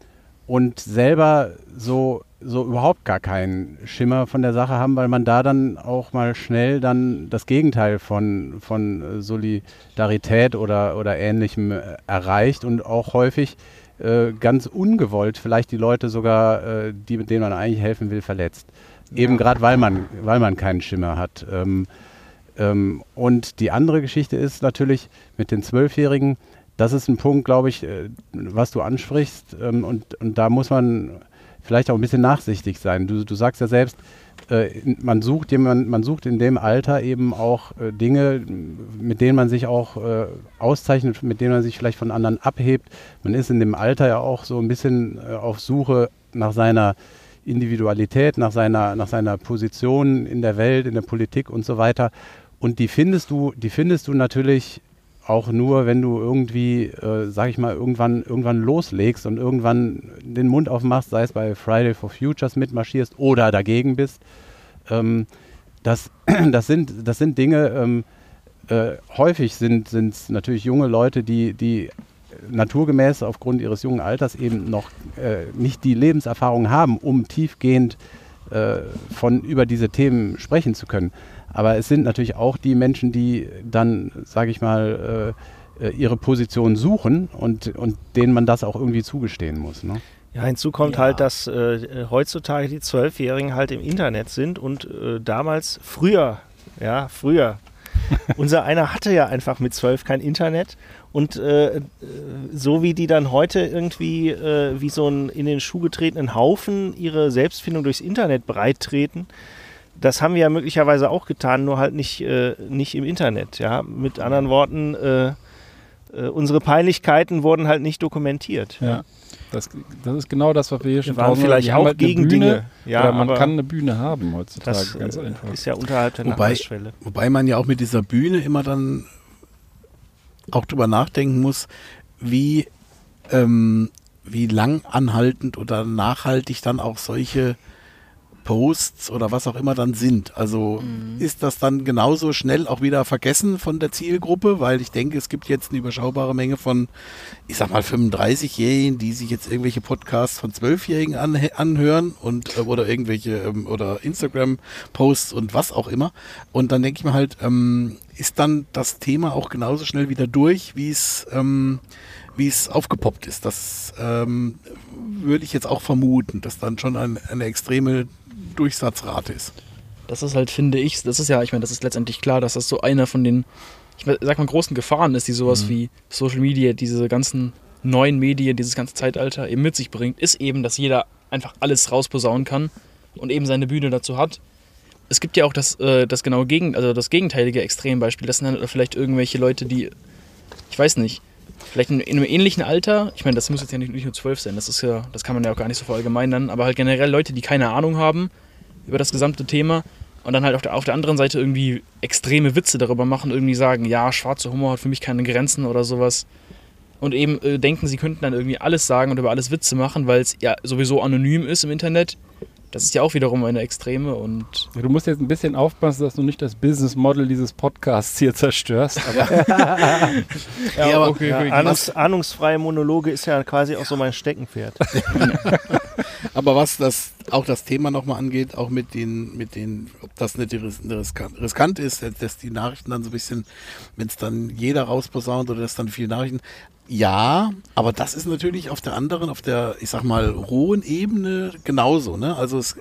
und selber so, so überhaupt gar keinen Schimmer von der Sache haben, weil man da dann auch mal schnell dann das Gegenteil von, von Solidarität oder, oder ähnlichem äh, erreicht und auch häufig äh, ganz ungewollt vielleicht die Leute sogar, äh, die, mit denen man eigentlich helfen will, verletzt. Eben gerade weil man, weil man keinen Schimmer hat. Ähm, ähm, und die andere Geschichte ist natürlich mit den Zwölfjährigen, das ist ein Punkt, glaube ich, äh, was du ansprichst. Ähm, und, und da muss man vielleicht auch ein bisschen nachsichtig sein. Du, du sagst ja selbst, äh, man, sucht jemand, man sucht in dem Alter eben auch äh, Dinge, mit denen man sich auch äh, auszeichnet, mit denen man sich vielleicht von anderen abhebt. Man ist in dem Alter ja auch so ein bisschen äh, auf Suche nach seiner Individualität, nach seiner, nach seiner Position in der Welt, in der Politik und so weiter. Und die findest du, die findest du natürlich auch nur, wenn du irgendwie, äh, sag ich mal, irgendwann, irgendwann loslegst und irgendwann den Mund aufmachst, sei es bei Friday for Futures mitmarschierst oder dagegen bist. Ähm, das, das, sind, das sind Dinge, ähm, äh, häufig sind es natürlich junge Leute, die, die naturgemäß aufgrund ihres jungen Alters eben noch äh, nicht die Lebenserfahrung haben, um tiefgehend äh, von über diese Themen sprechen zu können. Aber es sind natürlich auch die Menschen, die dann, sage ich mal, äh, äh, ihre Position suchen und, und denen man das auch irgendwie zugestehen muss. Ne? Ja, hinzu kommt Ja. halt, dass äh, äh, heutzutage die Zwölfjährigen halt im Internet sind und äh, damals, früher, ja, früher, unser einer hatte ja einfach mit zwölf kein Internet und äh, äh, so wie die dann heute irgendwie äh, wie so ein in den Schuh getretenen Haufen ihre Selbstfindung durchs Internet breit treten, das haben wir ja möglicherweise auch getan, nur halt nicht, äh, nicht im Internet. Ja, mit anderen Worten, äh, äh, unsere Peinlichkeiten wurden halt nicht dokumentiert. ja. Das, das ist genau das, was wir hier schon waren vielleicht wir haben auch halt eine gegen Bühne, Dinge. Ja, oder man aber kann eine Bühne haben heutzutage, das ganz äh, einfach. ist ja unterhalb der Wobei-. Wobei man ja auch mit dieser Bühne immer dann auch drüber nachdenken muss, wie, ähm, wie lang anhaltend oder nachhaltig dann auch solche Posts oder was auch immer dann sind. Also ist das dann genauso schnell auch wieder vergessen von der Zielgruppe, weil ich denke, es gibt jetzt eine überschaubare Menge von, ich sag mal, 35-Jährigen, die sich jetzt irgendwelche Podcasts von 12-Jährigen anhe- anhören und äh, oder irgendwelche ähm, oder Instagram-Posts und was auch immer. Und dann denke ich mir halt, ähm, ist dann das Thema auch genauso schnell wieder durch, wie es ähm, wie es aufgepoppt ist. Das ähm, würde ich jetzt auch vermuten, dass dann schon ein, eine extreme Durchsatzrate ist. Das ist halt, finde ich, das ist ja, ich meine, das ist letztendlich klar, dass das so einer von den, ich sag mal, großen Gefahren ist, die sowas wie Social Media, diese ganzen neuen Medien, dieses ganze Zeitalter eben mit sich bringt, ist eben, dass jeder einfach alles rausposaunen kann und eben seine Bühne dazu hat. Es gibt ja auch das, äh, das genaue Gegen, also das gegenteilige Extrembeispiel. Das sind dann vielleicht irgendwelche Leute, die, ich weiß nicht, vielleicht in, in einem ähnlichen Alter, ich meine, das muss jetzt ja nicht, nicht nur zwölf sein, das ist ja, das kann man ja auch gar nicht so verallgemeinern, aber halt generell Leute, die keine Ahnung haben über das gesamte Thema und dann halt auf der, auf der anderen Seite irgendwie extreme Witze darüber machen, irgendwie sagen, ja, schwarzer Humor hat für mich keine Grenzen oder sowas. Und eben äh, denken, sie könnten dann irgendwie alles sagen und über alles Witze machen, weil es ja sowieso anonym ist im Internet. Das ist ja auch wiederum eine Extreme und Du musst jetzt ein bisschen aufpassen, dass du nicht das Business Model dieses Podcasts hier zerstörst. Aber Ja, aber- okay, okay. Ahnungs, ahnungsfreie Monologe ist ja quasi auch so mein Steckenpferd. Aber was das auch das Thema nochmal angeht, auch mit den, mit den, ob das nicht ris- riskant, riskant ist, dass die Nachrichten dann so ein bisschen, wenn es dann jeder rausposaunt oder das dann viele Nachrichten. Ja, aber das ist natürlich auf der anderen, auf der, ich sag mal, rohen Ebene genauso. Ne? Also, es,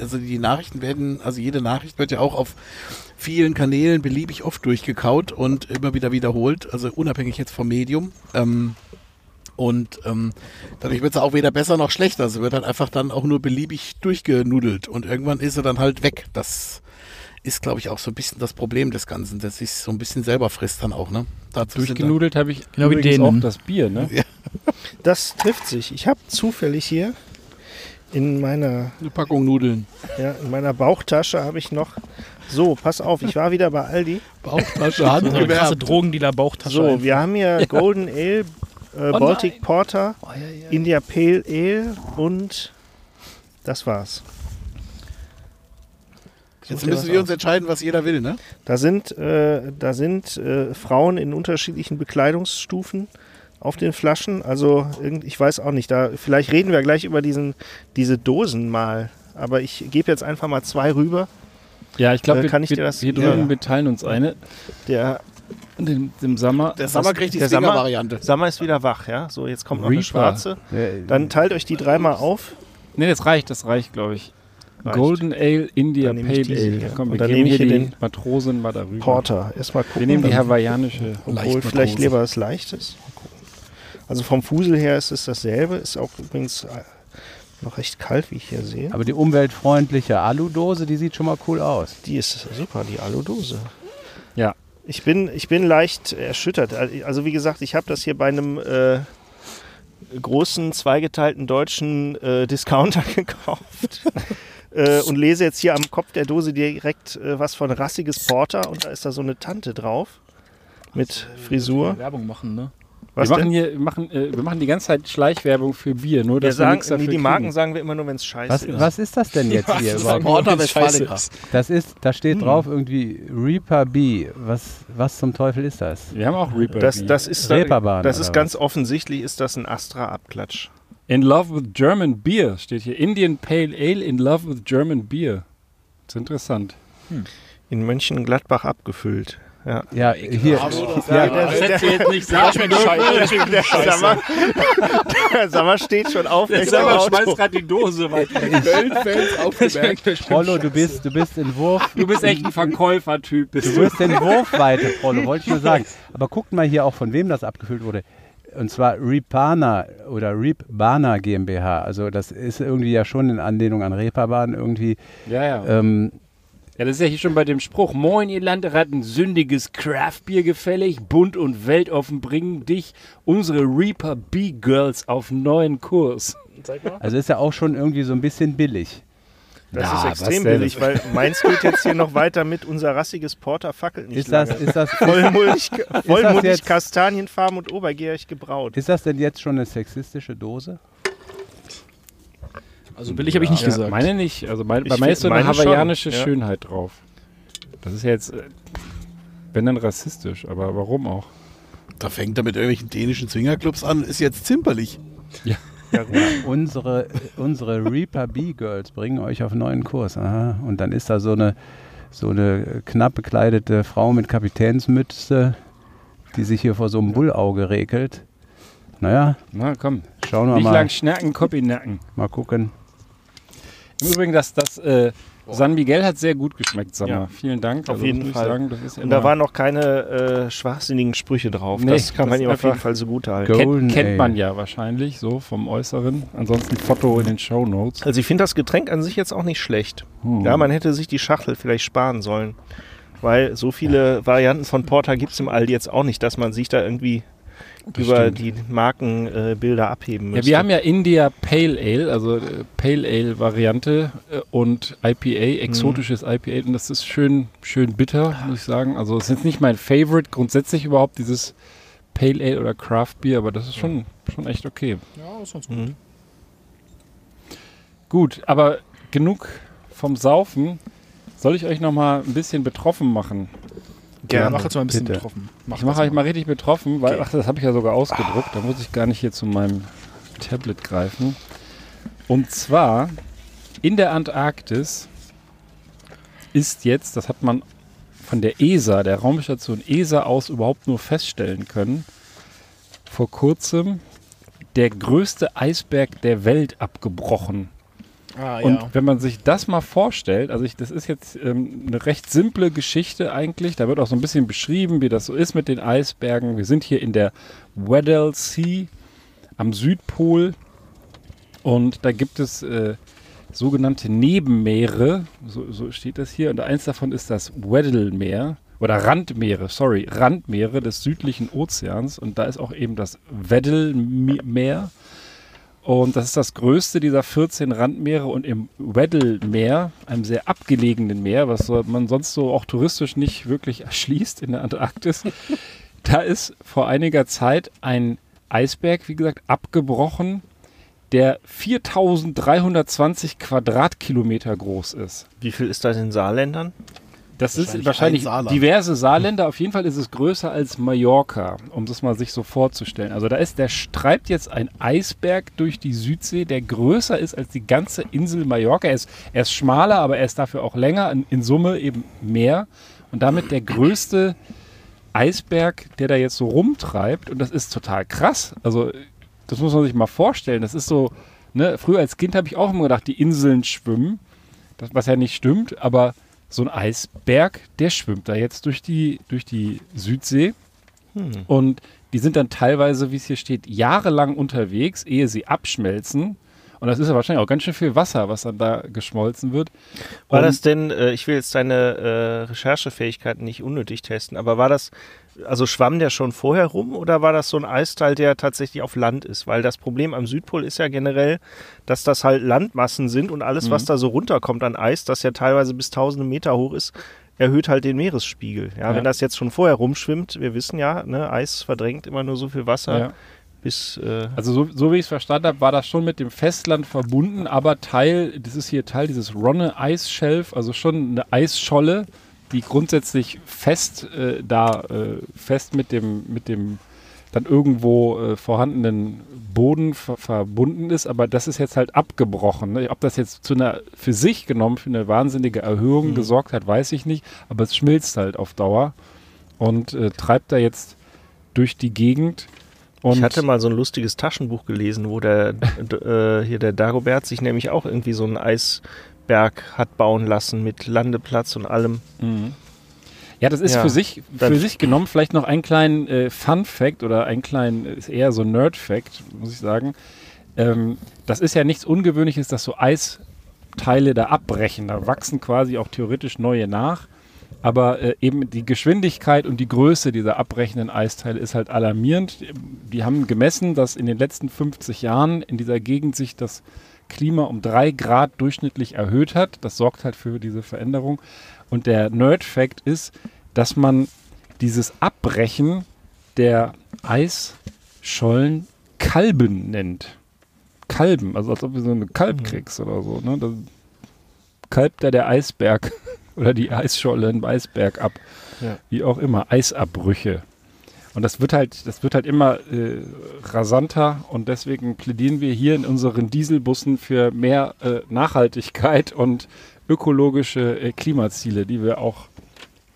also die Nachrichten werden, also jede Nachricht wird ja auch auf vielen Kanälen beliebig oft durchgekaut und immer wieder wiederholt, also unabhängig jetzt vom Medium. Ähm, und ähm, dadurch wird es auch weder besser noch schlechter. Sie wird halt einfach dann auch nur beliebig durchgenudelt und irgendwann ist sie dann halt weg. Das ist, glaube ich, auch so ein bisschen das Problem des Ganzen, dass sich so ein bisschen selber frisst dann auch, ne? Dazu durchgenudelt habe ich Genau wie übrigens denen. auch das Bier, ne? Das trifft sich. Ich habe zufällig hier in meiner, eine Packung Nudeln. ja, in meiner Bauchtasche habe ich noch. So, pass auf, ich war wieder bei Aldi. Bauchtasche, so eine krasse handgewerbt. Drogendealer-Bauchtasche. So, einfach. wir haben hier Golden Ale, äh, Baltic Porter, India Pale Ale und das war's. Jetzt müssen wir uns entscheiden, was jeder will, ne? Da sind, äh, da sind äh, Frauen in unterschiedlichen Bekleidungsstufen auf den Flaschen. Also irgend, ich weiß auch nicht. Da vielleicht reden wir gleich über diesen, diese Dosen mal. Aber ich gebe jetzt einfach mal zwei rüber. Ja, ich glaube, Äh, wir, ich wir, dir das- wir drüben Ja. wir teilen uns eine. Der Dem, dem Sommer. Der Sommer kriegt die der Sommer- Stinger-Variante. Ist wieder wach, ja. So, jetzt kommt noch eine Reaper. schwarze. Äh, Dann teilt euch die dreimal auf. Ne, das reicht, das reicht, glaube ich. Reicht. Golden Ale, India Pale Ale. Komm, wir dann geben nehme ich hier den Matrosen mal darüber. Porter. Erstmal gucken. Wir nehmen die hawaiianische. Obwohl, Leicht vielleicht lieber was Leichtes. Mal gucken. Also vom Fusel her ist es dasselbe. Ist auch übrigens äh, noch recht kalt, wie ich hier sehe. aber die umweltfreundliche Aludose, die sieht schon mal cool aus. Die ist super, die Aludose. Ja. Ich bin, ich bin leicht erschüttert. Also wie gesagt, ich habe das hier bei einem äh, großen, zweigeteilten deutschen äh, Discounter gekauft. Äh, und lese jetzt hier am Kopf der Dose direkt äh, was von rassiges Porter und da ist da so eine Tante drauf mit Frisur. Werbung machen, ne? Was wir machen denn? hier, wir machen, äh, wir machen die ganze Zeit Schleichwerbung für Bier, nur Wir dass wir, sagen, nichts dafür nee, die kriegen. Marken sagen wir immer nur, wenn es scheiße Was, ist. was ist das denn jetzt hier überhaupt? Porter Westfalica. ist. Das ist, da steht drauf irgendwie Reaper B. Was, was zum Teufel ist das? Wir haben auch Reaper. Das, Bier. das ist, Reeperbahn das ist was? ganz offensichtlich, ist das ein Astra-Abklatsch. In love with German Beer steht hier. Indian Pale Ale in love with German Beer. Das ist interessant. In Mönchengladbach abgefüllt. Ja. Ja, hier. Ja, Ja, Das scheiße. Das schmeckt der, scheiße. Sammer, der Sammer steht schon auf. Der Auto. gerade die Dose weiter. Köln-Fans aufgemerkt. Rollo, du bist, du bist in Wurf. Du bist echt ein Verkäufertyp. Du wirst in Wurfweite, Rollo, wollte ich nur sagen. Aber guckt mal hier auch, von wem das abgefüllt wurde. Und zwar Reepana oder Reepbana GmbH. Also das ist irgendwie ja schon in Anlehnung an Reeperbahn irgendwie. Ja, ja. Ähm, Ja, das ist ja hier schon bei dem Spruch. Moin, ihr Landratten, sündiges Craftbier gefällig, bunt und weltoffen bringen dich, unsere Reaper B-Girls, auf neuen Kurs. also ist ja auch schon irgendwie so ein bisschen billig. Das Na, ist extrem billig, weil meins geht jetzt hier noch weiter mit unser rassiges Porter fackelt nicht Ist das, lange. ist das, Vollmulch, vollmundig, jetzt- kastanienfarben und obergärig gebraut. ist das denn jetzt schon eine sexistische Dose? Also billig habe ich nicht Ja, gesagt. Meine nicht. Also mein, bei mir ist so eine meine schon, hawaiianische ja. Schönheit drauf. Das ist ja jetzt, äh, wenn dann rassistisch, aber warum auch? Da fängt er mit irgendwelchen dänischen Swingerclubs an, ist jetzt zimperlich. Ja, gut. Unsere, unsere Reaper B-Girls bringen euch auf einen neuen Kurs. Aha. Und dann ist da so eine, so eine knapp bekleidete Frau mit Kapitänsmütze, die sich hier vor so einem Bullauge regelt. Naja, Na komm, schauen wir nicht mal. lang schnacken, Copy nacken. Mal gucken. Im Übrigen, das, das äh, San Miguel hat sehr gut geschmeckt, Sag Ja. mal. Vielen Dank. Auf Also, jeden Fall. Sagen, das ist Und da waren noch keine äh, schwachsinnigen Sprüche drauf. Nee, das kann man das ihm auf jeden einfach- Fall so gut halten. Golden kennt, kennt man ja wahrscheinlich so vom Äußeren. Ansonsten Foto in den Show Notes. Also ich finde das Getränk an sich jetzt auch nicht schlecht. Hm. Ja, man hätte sich die Schachtel vielleicht sparen sollen. Weil so viele Varianten von Porter gibt es im Aldi jetzt auch nicht, dass man sich da irgendwie über stimmt. die Markenbilder äh, abheben Ja, müsste. wir haben ja India Pale Ale, also äh, Pale Ale Variante äh, und IPA, exotisches IPA und das ist schön, schön bitter, muss ich sagen. Also es ist jetzt nicht mein Favorite grundsätzlich überhaupt dieses Pale Ale oder Craft Beer, aber das ist schon, schon echt okay. Ja, ist ganz gut. Mhm. Gut, aber genug vom Saufen. Soll ich euch noch mal ein bisschen betroffen machen? Ja, Gerne. mach jetzt mal ein bisschen Bitte. betroffen. Mach Ich mache euch mal richtig betroffen, weil, Okay. ach, das habe ich ja sogar ausgedruckt. Da muss ich gar nicht hier zu meinem Tablet greifen. Und zwar in der Antarktis ist jetzt, das hat man von der ESA, der Raumstation ESA aus überhaupt nur feststellen können, vor kurzem der größte Eisberg der Welt abgebrochen. Ah, Und ja. wenn man sich das mal vorstellt, also ich, das ist jetzt ähm, eine recht simple Geschichte eigentlich, da wird auch so ein bisschen beschrieben, wie das so ist mit den Eisbergen. Wir sind hier in der Weddell Sea am Südpol und da gibt es äh, sogenannte Nebenmeere, so, so steht das hier, und eins davon ist das Weddell-Meer oder Randmeere, sorry, Randmeere des südlichen Ozeans und da ist auch eben das Weddell-Meer. Und das ist das größte dieser 14 Randmeere und im Weddell-Meer, einem sehr abgelegenen Meer, was man sonst so auch touristisch nicht wirklich erschließt in der Antarktis, da ist vor einiger Zeit ein Eisberg, wie gesagt, abgebrochen, der 4320 Quadratkilometer groß ist. Wie viel ist das in Saarländern? Das ist Wahrscheinlich Saarland. diverse Saarländer. Auf jeden Fall ist es größer als Mallorca, um das mal sich so vorzustellen. Also da ist, der treibt jetzt ein Eisberg durch die Südsee, der größer ist als die ganze Insel Mallorca. Er ist, er ist schmaler, aber er ist dafür auch länger, in, in Summe eben mehr. Und damit der größte Eisberg, der da jetzt so rumtreibt. Und das ist total krass. Also das muss man sich mal vorstellen. Das ist so, ne, früher als Kind habe ich auch immer gedacht, die Inseln schwimmen. Das, was ja nicht stimmt, aber so ein Eisberg, der schwimmt da jetzt durch die, durch die Südsee. Und die sind dann teilweise, wie es hier steht, jahrelang unterwegs, ehe sie abschmelzen. Und das ist ja wahrscheinlich auch ganz schön viel Wasser, was dann da geschmolzen wird. War Und- das denn, äh, ich will jetzt deine äh, Recherchefähigkeiten nicht unnötig testen, aber war das, also schwamm der schon vorher rum oder war das so ein Eisteil, der tatsächlich auf Land ist? Weil das Problem am Südpol ist ja generell, dass das halt Landmassen sind und alles, was da so runterkommt an Eis, das ja teilweise bis tausende Meter hoch ist, erhöht halt den Meeresspiegel. Ja, Ja. wenn das jetzt schon vorher rumschwimmt, wir wissen ja, ne, Eis verdrängt immer nur so viel Wasser Ja. Bis, äh, Also so, so wie ich es verstanden habe, war das schon mit dem Festland verbunden, aber Teil, das ist hier Teil dieses Ronne Eisshelf, also schon eine Eisscholle, die grundsätzlich fest äh, da, äh, fest mit dem, mit dem dann irgendwo äh, vorhandenen Boden ver verbunden ist, aber das ist jetzt halt abgebrochen. Ne? Ob das jetzt zu einer, für sich genommen, für eine wahnsinnige Erhöhung gesorgt hat, weiß ich nicht, aber es schmilzt halt auf Dauer und äh, treibt da jetzt durch die Gegend. Und ich hatte mal so ein lustiges Taschenbuch gelesen, wo der äh, hier der Dagobert sich nämlich auch irgendwie so einen Eisberg hat bauen lassen mit Landeplatz und allem. Mhm. Ja, das ist Ja, für sich für sich genommen vielleicht noch ein kleinen äh, Fun Fact oder ein kleinen ist eher so Nerd Fact, muss ich sagen. Ähm, das ist ja nichts Ungewöhnliches, dass so Eisteile da abbrechen. Da wachsen quasi auch theoretisch neue nach. Aber äh, eben die Geschwindigkeit und die Größe dieser abbrechenden Eisteile ist halt alarmierend. Die haben gemessen, dass in den letzten 50 Jahren in dieser Gegend sich das Klima um drei Grad durchschnittlich erhöht hat. Das sorgt halt für diese Veränderung. Und der Nerd-Fact ist, dass man dieses Abbrechen der Eisschollen Kalben nennt. kalben, also als ob du so eine Kalb kriegst oder so. Ne? Da kalbt da der Eisberg oder die Eisscholle im Eisberg ab. Ja. Wie auch immer, Eisabbrüche. Und das wird halt, das wird halt immer äh, rasanter und deswegen plädieren wir hier in unseren Dieselbussen für mehr äh, Nachhaltigkeit und ökologische äh, Klimaziele, die wir auch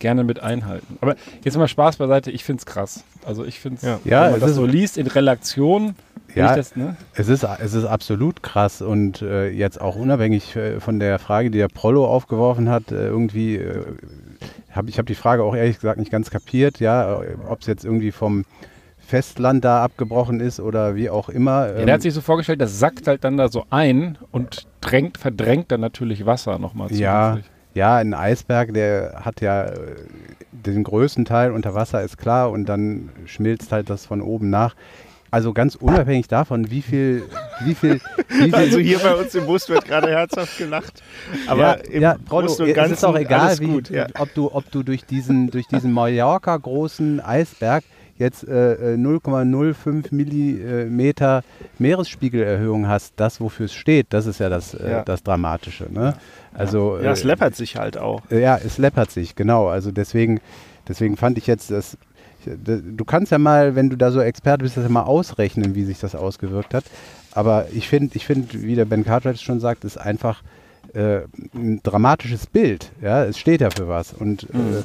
gerne mit einhalten. Aber jetzt mal Spaß beiseite, ich finde es krass. Also ich finde es, Ja. Ja, wenn man es das ist- so liest in Relation, Ja, das, ne? Es ist, es ist absolut krass und äh, jetzt auch unabhängig äh, von der Frage, die der Prollo aufgeworfen hat, äh, irgendwie, äh, hab, ich habe die Frage auch ehrlich gesagt nicht ganz kapiert, ja, ob es jetzt irgendwie vom Festland da abgebrochen ist oder wie auch immer. Ja, ähm, der hat sich so vorgestellt, das sackt halt dann da so ein und drängt, verdrängt dann natürlich Wasser nochmal Ja, zusätzlich. ja, ein Eisberg, der hat ja äh, den größten Teil unter Wasser, ist klar, und dann schmilzt halt das von oben nach. Also ganz unabhängig davon, wie viel, wie viel, wie viel Also hier bei uns im Bus wird gerade herzhaft gelacht. Aber ja, im ja, und es Ganzen ist auch egal, wie, gut. Ja. ob, du, ob du durch diesen, durch diesen Mallorca großen Eisberg jetzt äh, äh, 0,05 Millimeter Meeresspiegelerhöhung hast, das wofür es steht, das ist ja das, äh, Ja. das Dramatische. Ne? Also, Ja, es äh, läppert sich halt auch. ja, es läppert sich, genau. Also deswegen, deswegen fand ich jetzt, das, du kannst ja mal, wenn du da so Experte bist, das ja mal ausrechnen, wie sich das ausgewirkt hat. Aber ich finde, ich finde, wie der Ben Cartwright schon sagt, ist einfach äh, ein dramatisches Bild. Ja, es steht ja für was. Und äh,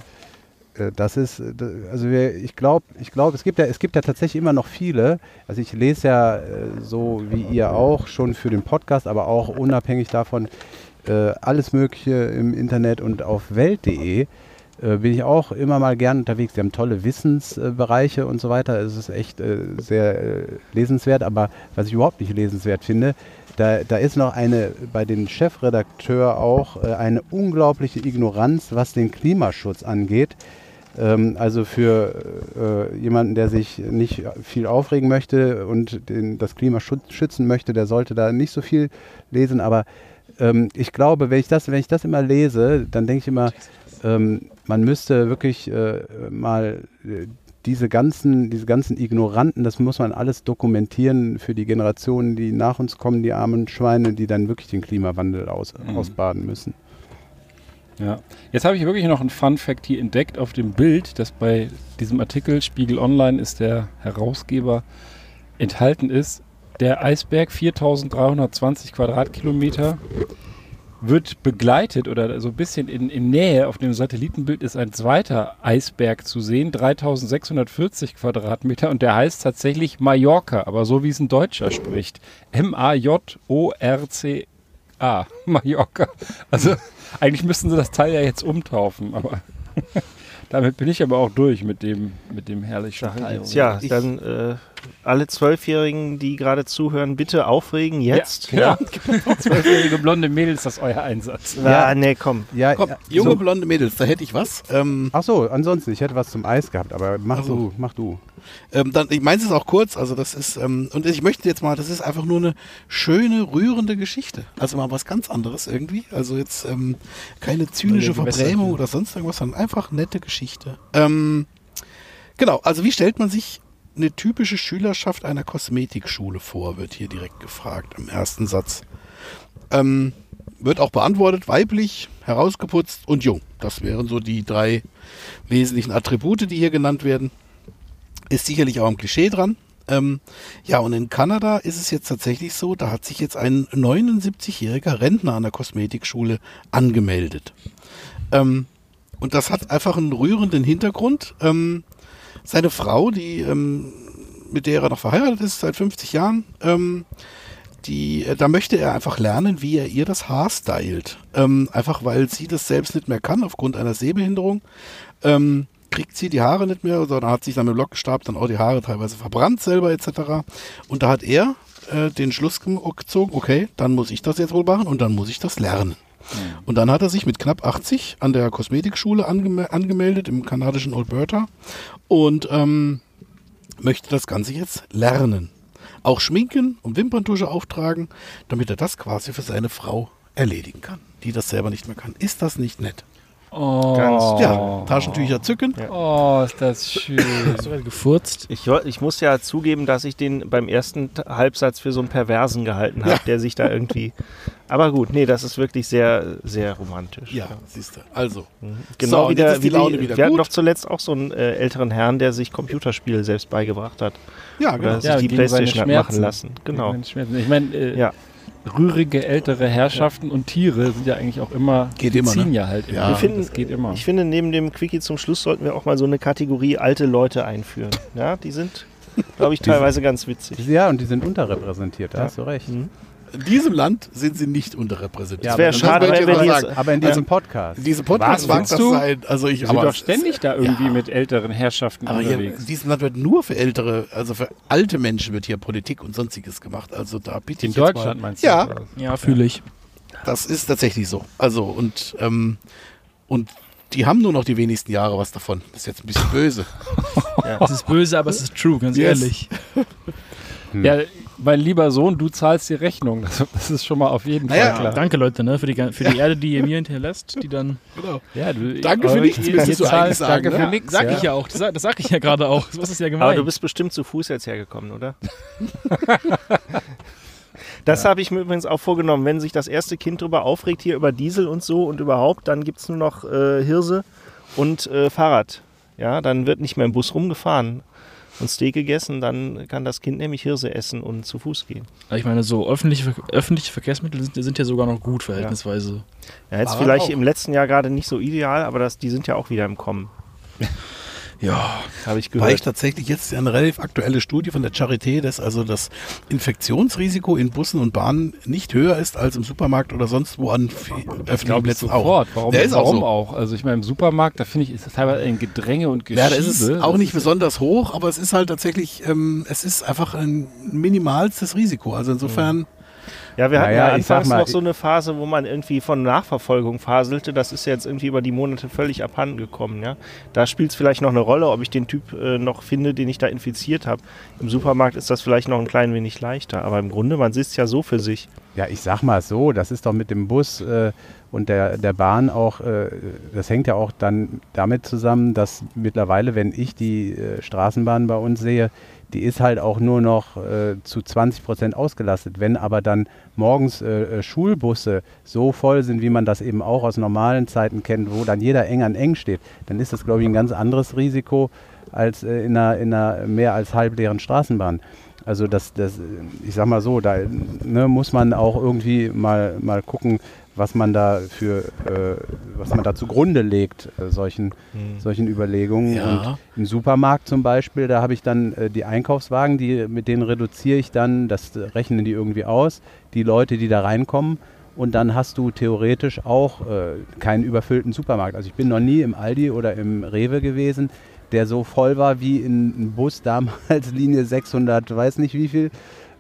äh, das ist, äh, also wir, ich glaube, ich glaube, es gibt ja, es gibt ja tatsächlich immer noch viele. Also ich lese ja äh, so wie ihr auch schon für den Podcast, aber auch unabhängig davon alles Mögliche im Internet und auf Welt.de äh, bin ich auch immer mal gern unterwegs. Die haben tolle Wissensbereiche und so weiter. Es ist echt äh, sehr äh, lesenswert, aber was ich überhaupt nicht lesenswert finde, da, da ist noch eine, bei den Chefredakteur auch äh, eine unglaubliche Ignoranz, was den Klimaschutz angeht. Ähm, also für äh, jemanden, der sich nicht viel aufregen möchte und den, das Klima schützen möchte, der sollte da nicht so viel lesen. Aber ähm, ich glaube, wenn ich das, wenn ich das immer lese, dann denke ich immer, ähm, man müsste wirklich äh, mal äh, diese ganzen, diese ganzen Ignoranten, das muss man alles dokumentieren für die Generationen, die nach uns kommen, die armen Schweine, die dann wirklich den Klimawandel aus, ausbaden müssen. Ja. Jetzt habe ich wirklich noch einen Fun Fact hier entdeckt auf dem Bild, das bei diesem Artikel Spiegel Online ist der Herausgeber enthalten ist. Der Eisberg 4320 Quadratkilometer wird begleitet oder so ein bisschen in, in Nähe auf dem Satellitenbild ist ein zweiter Eisberg zu sehen, 3640 Quadratmeter und der heißt tatsächlich Mallorca, aber so wie es ein Deutscher spricht. M-A-J-O-R-C-A, Mallorca. Also eigentlich müssten sie das Teil ja jetzt umtaufen, aber damit bin ich aber auch durch mit dem, mit dem herrlichen Teil. Ich- dann äh, alle Zwölfjährigen, die gerade zuhören, bitte aufregen jetzt. Ja, genau. Zwölfjährige blonde Mädels, das ist euer Einsatz. Ja, Ja. nee, komm. Ja, Komm, ja, junge so, blonde Mädels, da hätte ich was. Ähm, ach so, ansonsten, ich hätte was zum Eis gehabt, aber mach Ach so. du, mach du. ähm, dann, ich meine es auch kurz, also das ist, ähm, und ich möchte jetzt mal, das ist einfach nur eine schöne, rührende Geschichte. Also mal was ganz anderes irgendwie. Also jetzt ähm, keine zynische Verbrämung oder sonst irgendwas, sondern einfach nette Geschichte. Ähm, genau, also wie stellt man sich eine typische Schülerschaft einer Kosmetikschule vor, wird hier direkt gefragt im ersten Satz. Ähm, wird auch beantwortet, weiblich, herausgeputzt und jung. Das wären so die drei wesentlichen Attribute, die hier genannt werden. Ist sicherlich auch ein Klischee dran. Ähm, ja, und in Kanada ist es jetzt tatsächlich so, da hat sich jetzt ein 79-jähriger Rentner an der Kosmetikschule angemeldet. Ähm, und das hat einfach einen rührenden Hintergrund. Ähm, seine Frau, die, ähm, mit der er noch verheiratet ist seit 50 Jahren, ähm, die, äh, da möchte er einfach lernen, wie er ihr das Haar stylt. Ähm, einfach weil sie das selbst nicht mehr kann aufgrund einer Sehbehinderung. Ähm, kriegt sie die Haare nicht mehr, sondern hat sich dann mit dem Lockenstab dann auch die Haare teilweise verbrannt selber etc. Und da hat er äh, den Schluss ge- gezogen, okay, dann muss ich das jetzt wohl machen und dann muss ich das lernen. Und dann hat er sich mit knapp 80 an der Kosmetikschule angeme angemeldet im kanadischen Alberta und ähm, möchte das Ganze jetzt lernen. Auch schminken und Wimperntusche auftragen, damit er das quasi für seine Frau erledigen kann, die das selber nicht mehr kann. Ist das nicht nett? Oh, Ganz- Ja, Taschentücher zücken. oh, ist das schön. Hast du gerade gefurzt? Ich, ich muss ja zugeben, dass ich den beim ersten Halbsatz für so einen Perversen gehalten habe, Ja. der sich da irgendwie. Aber gut, nee, das ist wirklich sehr, sehr romantisch. Ja, siehst du. Also, Genau So, wie der, ist die wie Laune die, wieder Wir hatten gut. doch zuletzt auch so einen äh, älteren Herrn, der sich Computerspiele selbst beigebracht hat. ja, genau. Oder sich Ja, die Playstation hat Schmerzen. machen lassen. Genau. Ich meine, äh, Ja. Rührige ältere Herrschaften und Tiere sind ja eigentlich auch immer, Geht die immer, ziehen ne? ja halt immer. Ja. Wir finden- das geht immer. Ich finde, neben dem Quickie zum Schluss sollten wir auch mal so eine Kategorie alte Leute einführen. Ja, die sind, glaube ich, teilweise ganz witzig. Ja, und die sind unterrepräsentiert, da Ja. hast du recht. Mhm. In diesem Land sind sie nicht unterrepräsentiert. Ja, wäre aber schade, das wenn wir sagen. Aber in diesem Podcast. In diesem Podcast Was, mag das du? sein. Also ich, aber doch ständig da irgendwie Ja. mit älteren Herrschaften Aber hier, unterwegs. in diesem Land wird nur für ältere, also für alte Menschen wird hier Politik und sonstiges gemacht. Also da bitte In ich jetzt Deutschland mal. meinst du? Ja? Ja, fühle ich. das ist tatsächlich so. Also und ähm, und die haben nur noch die wenigsten Jahre was davon. Das ist jetzt ein bisschen böse. Es ist böse, aber es ist true, ganz Yes. ehrlich. Ja, mein lieber Sohn, du zahlst die Rechnung. Das, das ist schon mal auf jeden Naja, Fall klar. Danke, Leute, ne, für die, für die Erde, die ihr mir hinterlässt, die dann. Genau. Ja, du, Danke für nichts, ihr- du zahlt eigentlich sagen, Danke ne? für nichts. Sag ja. ich ja auch, das, sag- das sag ich ja gerade auch. Was ist ja gemein? Aber du bist bestimmt zu Fuß jetzt hergekommen, oder? Das habe ich mir übrigens auch vorgenommen. Wenn sich das erste Kind darüber aufregt, hier über Diesel und so und überhaupt, dann gibt es nur noch äh, Hirse und äh, Fahrrad. Ja, dann wird nicht mehr im Bus rumgefahren und Steak gegessen, dann kann das Kind nämlich Hirse essen und zu Fuß gehen. ich meine, so öffentliche, öffentliche Verkehrsmittel sind, sind ja sogar noch gut, verhältnisweise. Ja, jetzt Fahrrad vielleicht auch. im letzten Jahr gerade nicht so ideal, aber das, die sind ja auch wieder im Kommen, Ja. habe ich Weil ich gehört. tatsächlich jetzt eine relativ aktuelle Studie von der Charité, dass also das Infektionsrisiko in Bussen und Bahnen nicht höher ist als im Supermarkt oder sonst wo an öffentlichen Plätzen sofort. auch. Warum, Der ist auch warum so. auch? Also ich meine, im Supermarkt, da finde ich, ist es teilweise ein Gedränge und Geschiebe. Ja, das ist auch Das nicht besonders hoch, aber es ist halt tatsächlich, ähm, es ist einfach ein minimalstes Risiko. Also insofern, Ja, wir hatten Naja, ja anfangs mal, noch so eine Phase, wo man irgendwie von Nachverfolgung faselte. Das ist jetzt irgendwie über die Monate völlig abhanden gekommen. Ja? Da spielt es vielleicht noch eine Rolle, ob ich den Typ äh, noch finde, den ich da infiziert habe. Im Supermarkt ist das vielleicht noch ein klein wenig leichter. Aber im Grunde, man sitzt ja so für sich. Ja, ich sag mal so, das ist doch mit dem Bus äh, und der, der Bahn auch, äh, das hängt ja auch dann damit zusammen, dass mittlerweile, wenn ich die äh, Straßenbahn bei uns sehe, die ist halt auch nur noch äh, zu 20 Prozent ausgelastet. Wenn aber dann morgens äh, äh, Schulbusse so voll sind, wie man das eben auch aus normalen Zeiten kennt, wo dann jeder eng an eng steht, dann ist das, glaube ich, ein ganz anderes Risiko als äh, in, einer, in einer mehr als halbleeren Straßenbahn. Also das, das, ich sag mal so, da ne, muss man auch irgendwie mal, mal gucken, was man da für, äh, was man da zugrunde legt, äh, solchen, solchen Überlegungen. Ja. Und im Supermarkt zum Beispiel, da habe ich dann äh, die Einkaufswagen, die, mit denen reduziere ich dann, das rechnen die irgendwie aus, die Leute, die da reinkommen. Und dann hast du theoretisch auch äh, keinen überfüllten Supermarkt. Also ich bin noch nie im Aldi oder im Rewe gewesen, der so voll war wie in ein Bus damals, Linie 600, weiß nicht wie viel,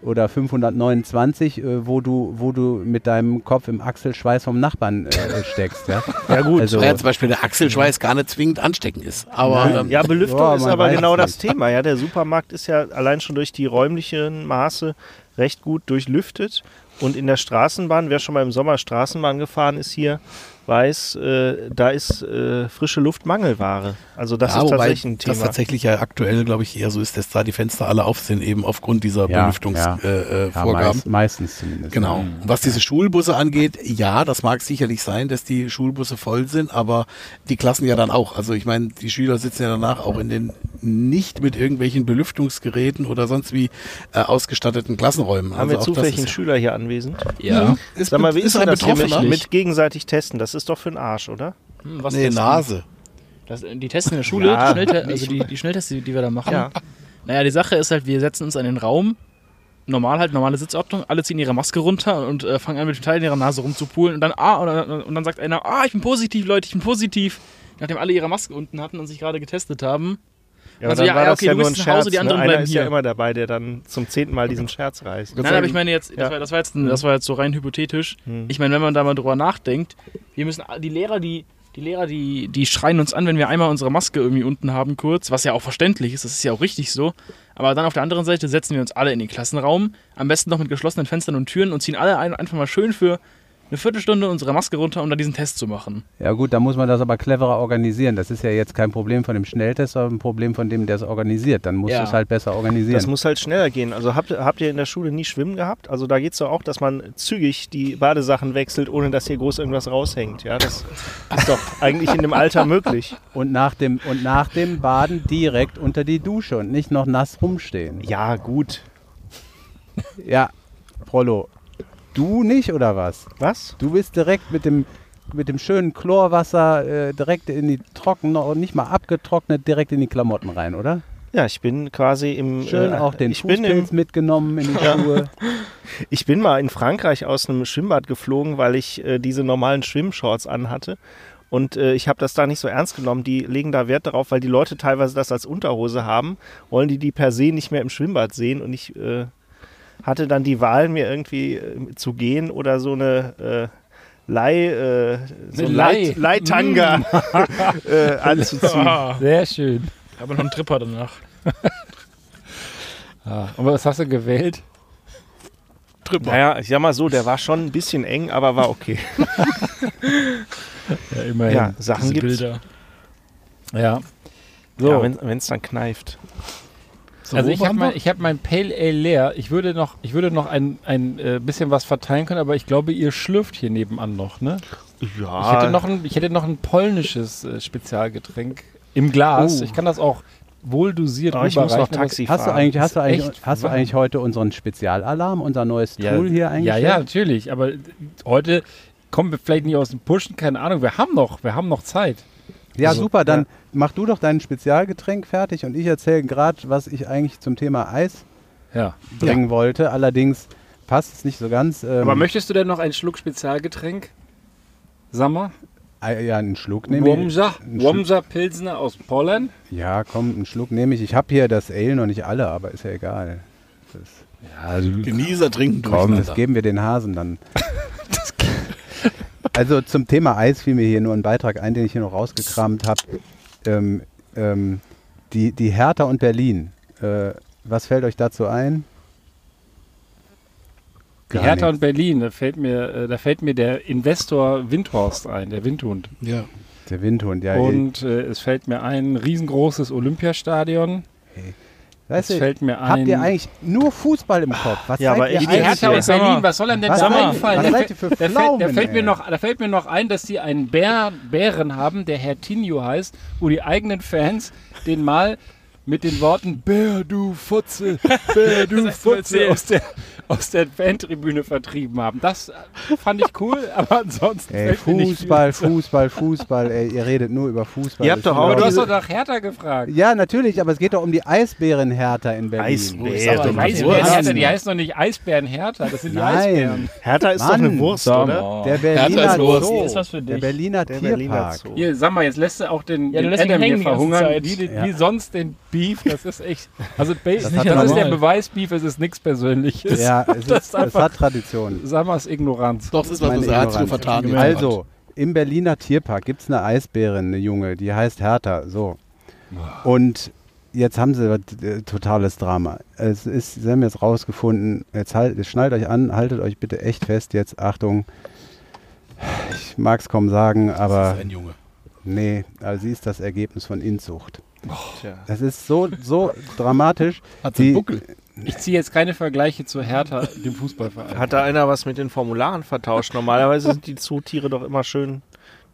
oder 529, äh, wo, du, wo du mit deinem Kopf im Achselschweiß vom Nachbarn äh, steckst. Ja, Ja gut, Also- ja zum Beispiel der Achselschweiß gar nicht zwingend ansteckend ist. Aber ähm, Ja, Belüftung Ja, ist aber genau das nicht. Thema. Ja, der Supermarkt ist ja allein schon durch die räumlichen Maße recht gut durchlüftet. Und in der Straßenbahn, wer schon mal im Sommer Straßenbahn gefahren ist hier, weiß, äh, da ist äh, frische Luft Mangelware. Also das ja, ist tatsächlich ein das Thema. tatsächlich ja aktuell, glaube ich, eher so ist, dass da die Fenster alle auf sind, eben aufgrund dieser Ja, Belüftungsvorgaben. ja. Äh, ja Vorgaben. meist, meistens zumindest. Genau. Und was diese Schulbusse angeht, ja, das mag sicherlich sein, dass die Schulbusse voll sind, aber die Klassen ja dann auch. Also ich meine, die Schüler sitzen ja danach auch in den nicht mit irgendwelchen Belüftungsgeräten oder sonst wie äh, ausgestatteten Klassenräumen. Haben also wir zufällig das einen ist, Schüler hier anwesend? Ja. ist, Sag mal, wie ist, ein denn das hier mit, Betroffener? mit gegenseitig testen? Das ist doch für den Arsch, oder? Hm, was nee? Nase. Das, die testen in der Schule, Ja, die, also die, die Schnelltests, die, die wir da machen. Ja. Naja, die Sache ist halt, wir setzen uns in den Raum, normal halt, normale Sitzordnung, alle ziehen ihre Maske runter und äh, fangen an mit dem Teil in ihrer Nase rumzupulen und dann, ah, und dann, und dann sagt einer, ah, ich bin positiv, Leute, ich bin positiv. Nachdem alle ihre Maske unten hatten und sich gerade getestet haben. Ja, Also ja, war ja, das okay, ja du nur ein nach Hause, Scherz. die anderen ne? Einer ist ja hier. immer dabei, der dann zum zehnten Mal diesen Scherz reißt. Nein, aber ich meine jetzt, Ja. das, war, das, war jetzt, das war jetzt so rein hypothetisch. Hm. Ich meine, wenn man da mal drüber nachdenkt, wir müssen, die Lehrer, die, die Lehrer, die, die schreien uns an, wenn wir einmal unsere Maske irgendwie unten haben kurz, was ja auch verständlich ist, das ist ja auch richtig so. Aber dann auf der anderen Seite setzen wir uns alle in den Klassenraum, am besten noch mit geschlossenen Fenstern und Türen und ziehen alle ein, einfach mal schön für eine Viertelstunde unsere Maske runter, um da diesen Test zu machen. Ja gut, da muss man das aber cleverer organisieren. Das ist ja jetzt kein Problem von dem Schnelltest, sondern ein Problem von dem, der es organisiert. Dann musst Ja. es halt besser organisieren. Das muss halt schneller gehen. Also habt, habt ihr in der Schule nie Schwimmen gehabt? Also da geht es doch auch, dass man zügig die Badesachen wechselt, ohne dass hier groß irgendwas raushängt. Ja, das ist doch eigentlich in dem Alter möglich. und, nach dem, und nach dem Baden direkt unter die Dusche und nicht noch nass rumstehen. Ja, gut. Ja, Prollo, du nicht oder was? Was? Du bist direkt mit dem, mit dem schönen Chlorwasser äh, direkt in die trocken, noch nicht mal abgetrocknet, direkt in die Klamotten rein, oder? Ja, ich bin quasi im. Schön äh, auch den Fußpilz mitgenommen in die Schuhe. ich bin mal in Frankreich aus einem Schwimmbad geflogen, weil ich äh, diese normalen Schwimmshorts anhatte. Und äh, ich habe das da nicht so ernst genommen. Die legen da Wert darauf, weil die Leute teilweise das als Unterhose haben, wollen die die per se nicht mehr im Schwimmbad sehen. Und ich äh, hatte dann die Wahl, mir irgendwie äh, zu gehen oder so eine äh, Leih, äh, so Eine Leih- Leih- Leihtanga äh, anzuziehen. Ah, Sehr schön. aber noch einen Tripper danach. Ah, und was hast du gewählt? Tripper. Naja, ich sag mal so, der war schon ein bisschen eng, aber war okay. Ja, immerhin. Ja, Sachen gibt's. Bilder. Ja. So, Ja, wenn es dann kneift. So, also ich habe mein, ich hab mein Pale Ale leer. Ich würde noch, ich würde noch ein, ein äh, bisschen was verteilen können, aber ich glaube, ihr schlürft hier nebenan noch, ne? Ja, Ich hätte noch ein, ich hätte noch ein polnisches äh, Spezialgetränk im Glas. Oh. Ich kann das auch wohl dosiert Aber ich muss noch Taxi Hast du fahren. eigentlich, hast du eigentlich, hast du eigentlich heute unseren Spezialalarm, unser neues Ja, Tool hier Ja, eingestellt? ja, natürlich. Aber heute kommen wir vielleicht nicht aus dem Pushen, keine Ahnung. Wir haben noch, wir haben noch Zeit. Ja, Also, super. Dann mach du doch dein Spezialgetränk fertig und ich erzähle gerade, was ich eigentlich zum Thema Eis Ja. bringen wollte. Allerdings passt es nicht so ganz. Ähm, Aber möchtest du denn noch einen Schluck Spezialgetränk? Sammer? ja, einen Schluck nehme ich. Womsa? Pilsner aus Polen? Ja, komm, einen Schluck nehme ich. Ich habe hier das Ale noch nicht alle, aber ist ja egal. Das, Ja, du, Genießer trinken komm, das geben wir den Hasen dann. also zum Thema Eis fiel mir hier nur ein Beitrag ein, den ich hier noch rausgekramt habe. Ähm, ähm, die, die Hertha und Berlin. Äh, was fällt euch dazu ein? die Gar Hertha nichts. und Berlin, da fällt, mir, äh, da fällt mir der Investor Windhorst ein, der Windhund. Ja. Der Windhund, ja. Und äh, es fällt mir ein riesengroßes Olympiastadion. Weißt du, fällt mir habt ein. ihr eigentlich nur Fußball im Kopf? Was Ja, aber ihr ich- die? Hertha mal, Berlin, was soll denn denn da einfallen? was seid für da, fällt, da, Pflaumen, fällt mir noch, da fällt mir noch ein, dass die einen Bär, Bären haben, der Herr Tinio heißt, wo die eigenen Fans den mal mit den Worten Bär, du Futze, Bär, du erzählt. aus der, aus der Fantribüne vertrieben haben. Das fand ich cool, aber ansonsten Ey, Fußball. Fußball, Fußball, ey, ihr redet nur über Fußball. Ihr habt doch auch Aber du hast doch nach Hertha gefragt. Ja, natürlich, aber es geht doch um die Eisbären Hertha in Berlin. Eisbären. Doch Eisbären. Hertha, die heißen doch nicht Eisbären Hertha, das sind die Nein. Eisbären. Hertha ist doch Mann, eine Wurst, oder? Der Berliner. Zoo. Ist was für Der dich. Berliner Der Berliner Tierpark. Zoo. Hier, sag mal, jetzt lässt du auch den, Ja, du den hier hängen verhungern, wie, Ja. wie sonst den Beef. Das ist echt. Also, das, das, hat ist er der. Beweis, Beef, es ist nichts Persönliches. Ja, es, Das ist, ist es einfach- hat Tradition. Sag mal, es ist Ignoranz. Doch, das ist was, was er nur Ignoranz. vertan. Also, im Berliner Tierpark gibt es eine Eisbärin, eine Junge, die heißt Hertha. So. Und jetzt haben sie äh, totales Drama. Es ist, sie haben jetzt rausgefunden, jetzt halt, schnallt euch an, haltet euch bitte echt fest jetzt. Achtung, ich mag es kaum sagen, Das aber ist ein Junge. nee, also sie ist das Ergebnis von Inzucht. Tja. Das ist so, so dramatisch. Hat sie Die- Buckel? Ich ziehe jetzt keine Vergleiche zu Hertha, dem Fußballverein. Hat da einer was mit den Formularen vertauscht? Normalerweise sind die Zootiere doch immer schön Ja,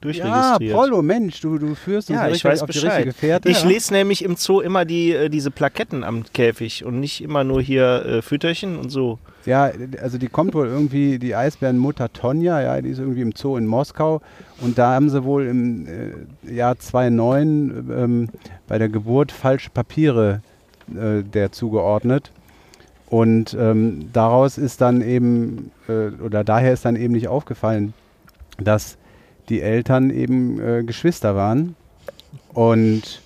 durchregistriert. Prollo, Mensch, du, du führst uns Ja, ich weiß auf die Bescheid. richtige Fährte. Ich lese nämlich im Zoo immer die, äh, diese Plaketten am Käfig und nicht immer nur hier äh, Fütterchen und so. Ja, also die kommt wohl irgendwie, die Eisbärenmutter Tonja, ja, die ist irgendwie im Zoo in Moskau. Und da haben sie wohl im äh, Jahr 2009 ähm, bei der Geburt falsche Papiere äh, der zugeordnet. Und ähm, daraus ist dann eben, äh, oder daher ist dann eben nicht aufgefallen, dass die Eltern eben äh, Geschwister waren. Und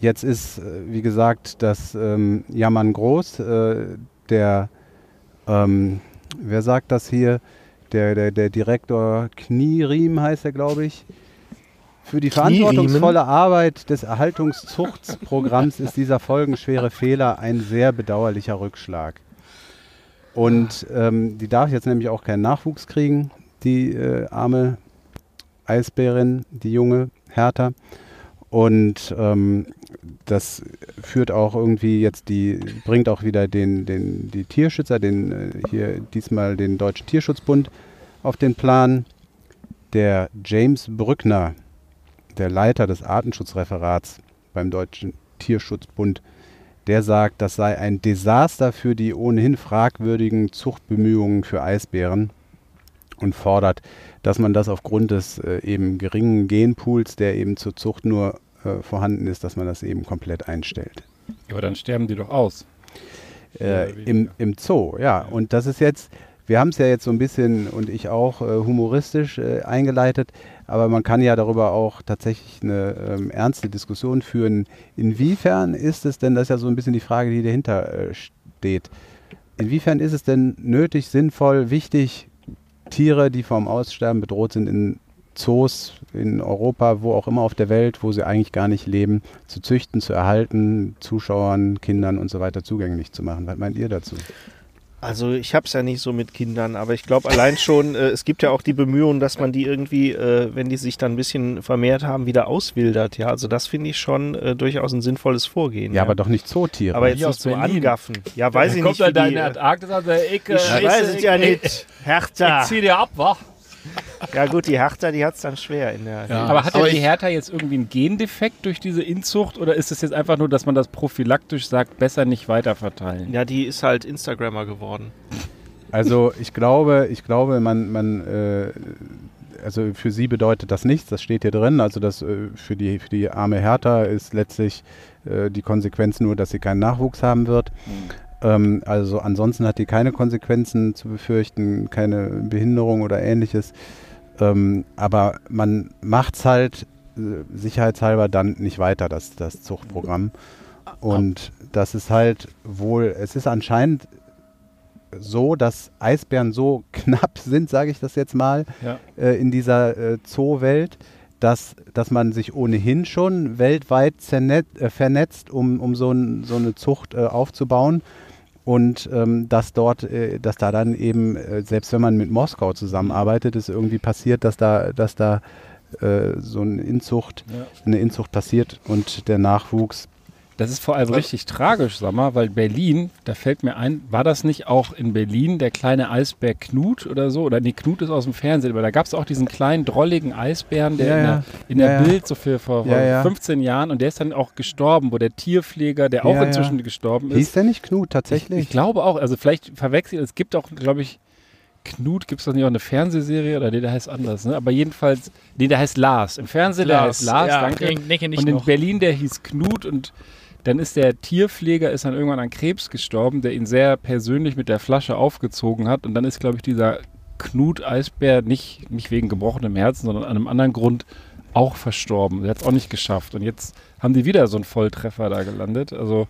jetzt ist, äh, wie gesagt, das ähm, Jammern groß, äh, der ähm, wer sagt das hier? Der, der, der Direktor Knieriem heißt er, glaube ich. Für die verantwortungsvolle Arbeit des Erhaltungszuchtprogramms ist dieser folgenschwere Fehler ein sehr bedauerlicher Rückschlag. Und ähm, die darf jetzt nämlich auch keinen Nachwuchs kriegen. die äh, arme Eisbärin, die junge Hertha. Und ähm, das führt auch irgendwie jetzt die, bringt auch wieder den, den, die Tierschützer, den äh, hier diesmal den Deutschen Tierschutzbund auf den Plan. Der James Brückner, der Leiter des Artenschutzreferats beim Deutschen Tierschutzbund, der sagt, das sei ein Desaster für die ohnehin fragwürdigen Zuchtbemühungen für Eisbären und fordert, dass man das aufgrund des äh, eben geringen Genpools, der eben zur Zucht nur äh, vorhanden ist, dass man das eben komplett einstellt. Aber dann sterben die doch aus. Äh, im, Im Zoo, ja. Und das ist jetzt, wir haben es ja jetzt so ein bisschen und ich auch äh, humoristisch äh, eingeleitet, aber man kann ja darüber auch tatsächlich eine ähm, ernste Diskussion führen. Inwiefern ist es denn, das ist ja so ein bisschen die Frage, die dahinter äh, steht, inwiefern ist es denn nötig, sinnvoll, wichtig, Tiere, die vom Aussterben bedroht sind, in Zoos in Europa, wo auch immer auf der Welt, wo sie eigentlich gar nicht leben, zu züchten, zu erhalten, Zuschauern, Kindern und so weiter zugänglich zu machen. Was meint ihr dazu? Also ich habe es ja nicht so mit Kindern, aber ich glaube allein schon, äh, es gibt ja auch die Bemühungen, dass man die irgendwie, äh, wenn die sich dann ein bisschen vermehrt haben, wieder auswildert. Ja, also das finde ich schon äh, durchaus ein sinnvolles Vorgehen. Ja, aber doch nicht Zootiere. aber jetzt nicht so Berlin. angaffen. Ja, weiß Dann ich kommt nicht, wie dann die, deine äh, Antarktis an der Ecke. ich weiß es ja nicht. Hertha. Ich zieh dir ab, wa? Ja gut, die Hertha, die hat es dann schwer in der. Ja. Aber hat denn die Hertha jetzt irgendwie einen Gendefekt durch diese Inzucht oder ist es jetzt einfach nur, dass man das prophylaktisch sagt, besser nicht weiterverteilen? Ja, die ist halt Instagrammer geworden. Also ich glaube, ich glaube, man, man äh, also für sie bedeutet das nichts, das steht hier drin. Also das äh, für die für die arme Hertha ist letztlich äh, die Konsequenz nur, dass sie keinen Nachwuchs haben wird. Ähm, also ansonsten hat die keine Konsequenzen zu befürchten, keine Behinderung oder ähnliches. Ähm, aber man macht es halt äh, sicherheitshalber dann nicht weiter, das, das Zuchtprogramm. Und das ist halt wohl, es ist anscheinend so, dass Eisbären so knapp sind, sage ich das jetzt mal, Ja. äh, in dieser äh, Zoowelt, dass, dass man sich ohnehin schon weltweit äh, vernetzt, um, um so, ein, so eine Zucht äh, aufzubauen. Und ähm, dass dort, äh, dass da dann eben, äh, selbst wenn man mit Moskau zusammenarbeitet, es irgendwie passiert, dass da, dass da äh, so eine Inzucht, Ja. eine Inzucht passiert und der Nachwuchs Das ist vor allem richtig tragisch, sag mal, weil Berlin, da fällt mir ein, war das nicht auch in Berlin der kleine Eisbär Knut oder so? Oder nee, Knut ist aus dem Fernsehen, aber da gab es auch diesen kleinen, drolligen Eisbären, der Ja, in ja. der, in der Ja, ja. Bild so für vor, vor Ja, ja. 15 Jahren und der ist dann auch gestorben, wo der Tierpfleger, der auch Ja, ja. inzwischen gestorben ist. hieß der nicht Knut Ich, tatsächlich? ich glaube auch, also vielleicht verwechselt, es gibt auch, glaube ich, Knut, gibt es doch nicht auch eine Fernsehserie oder nee, der heißt anders, ne? Aber jedenfalls, nee, der heißt Lars. Im Fernsehen, der heißt Lars, ja, danke. Den, den kenn ich Und in noch. Berlin, der hieß Knut und dann ist der Tierpfleger ist dann irgendwann an Krebs gestorben, der ihn sehr persönlich mit der Flasche aufgezogen hat. Und dann ist, glaube ich, dieser Knut-Eisbär nicht, nicht wegen gebrochenem Herzen, sondern an einem anderen Grund auch verstorben. Der hat es auch nicht geschafft. Und jetzt haben die wieder so einen Volltreffer da gelandet. Also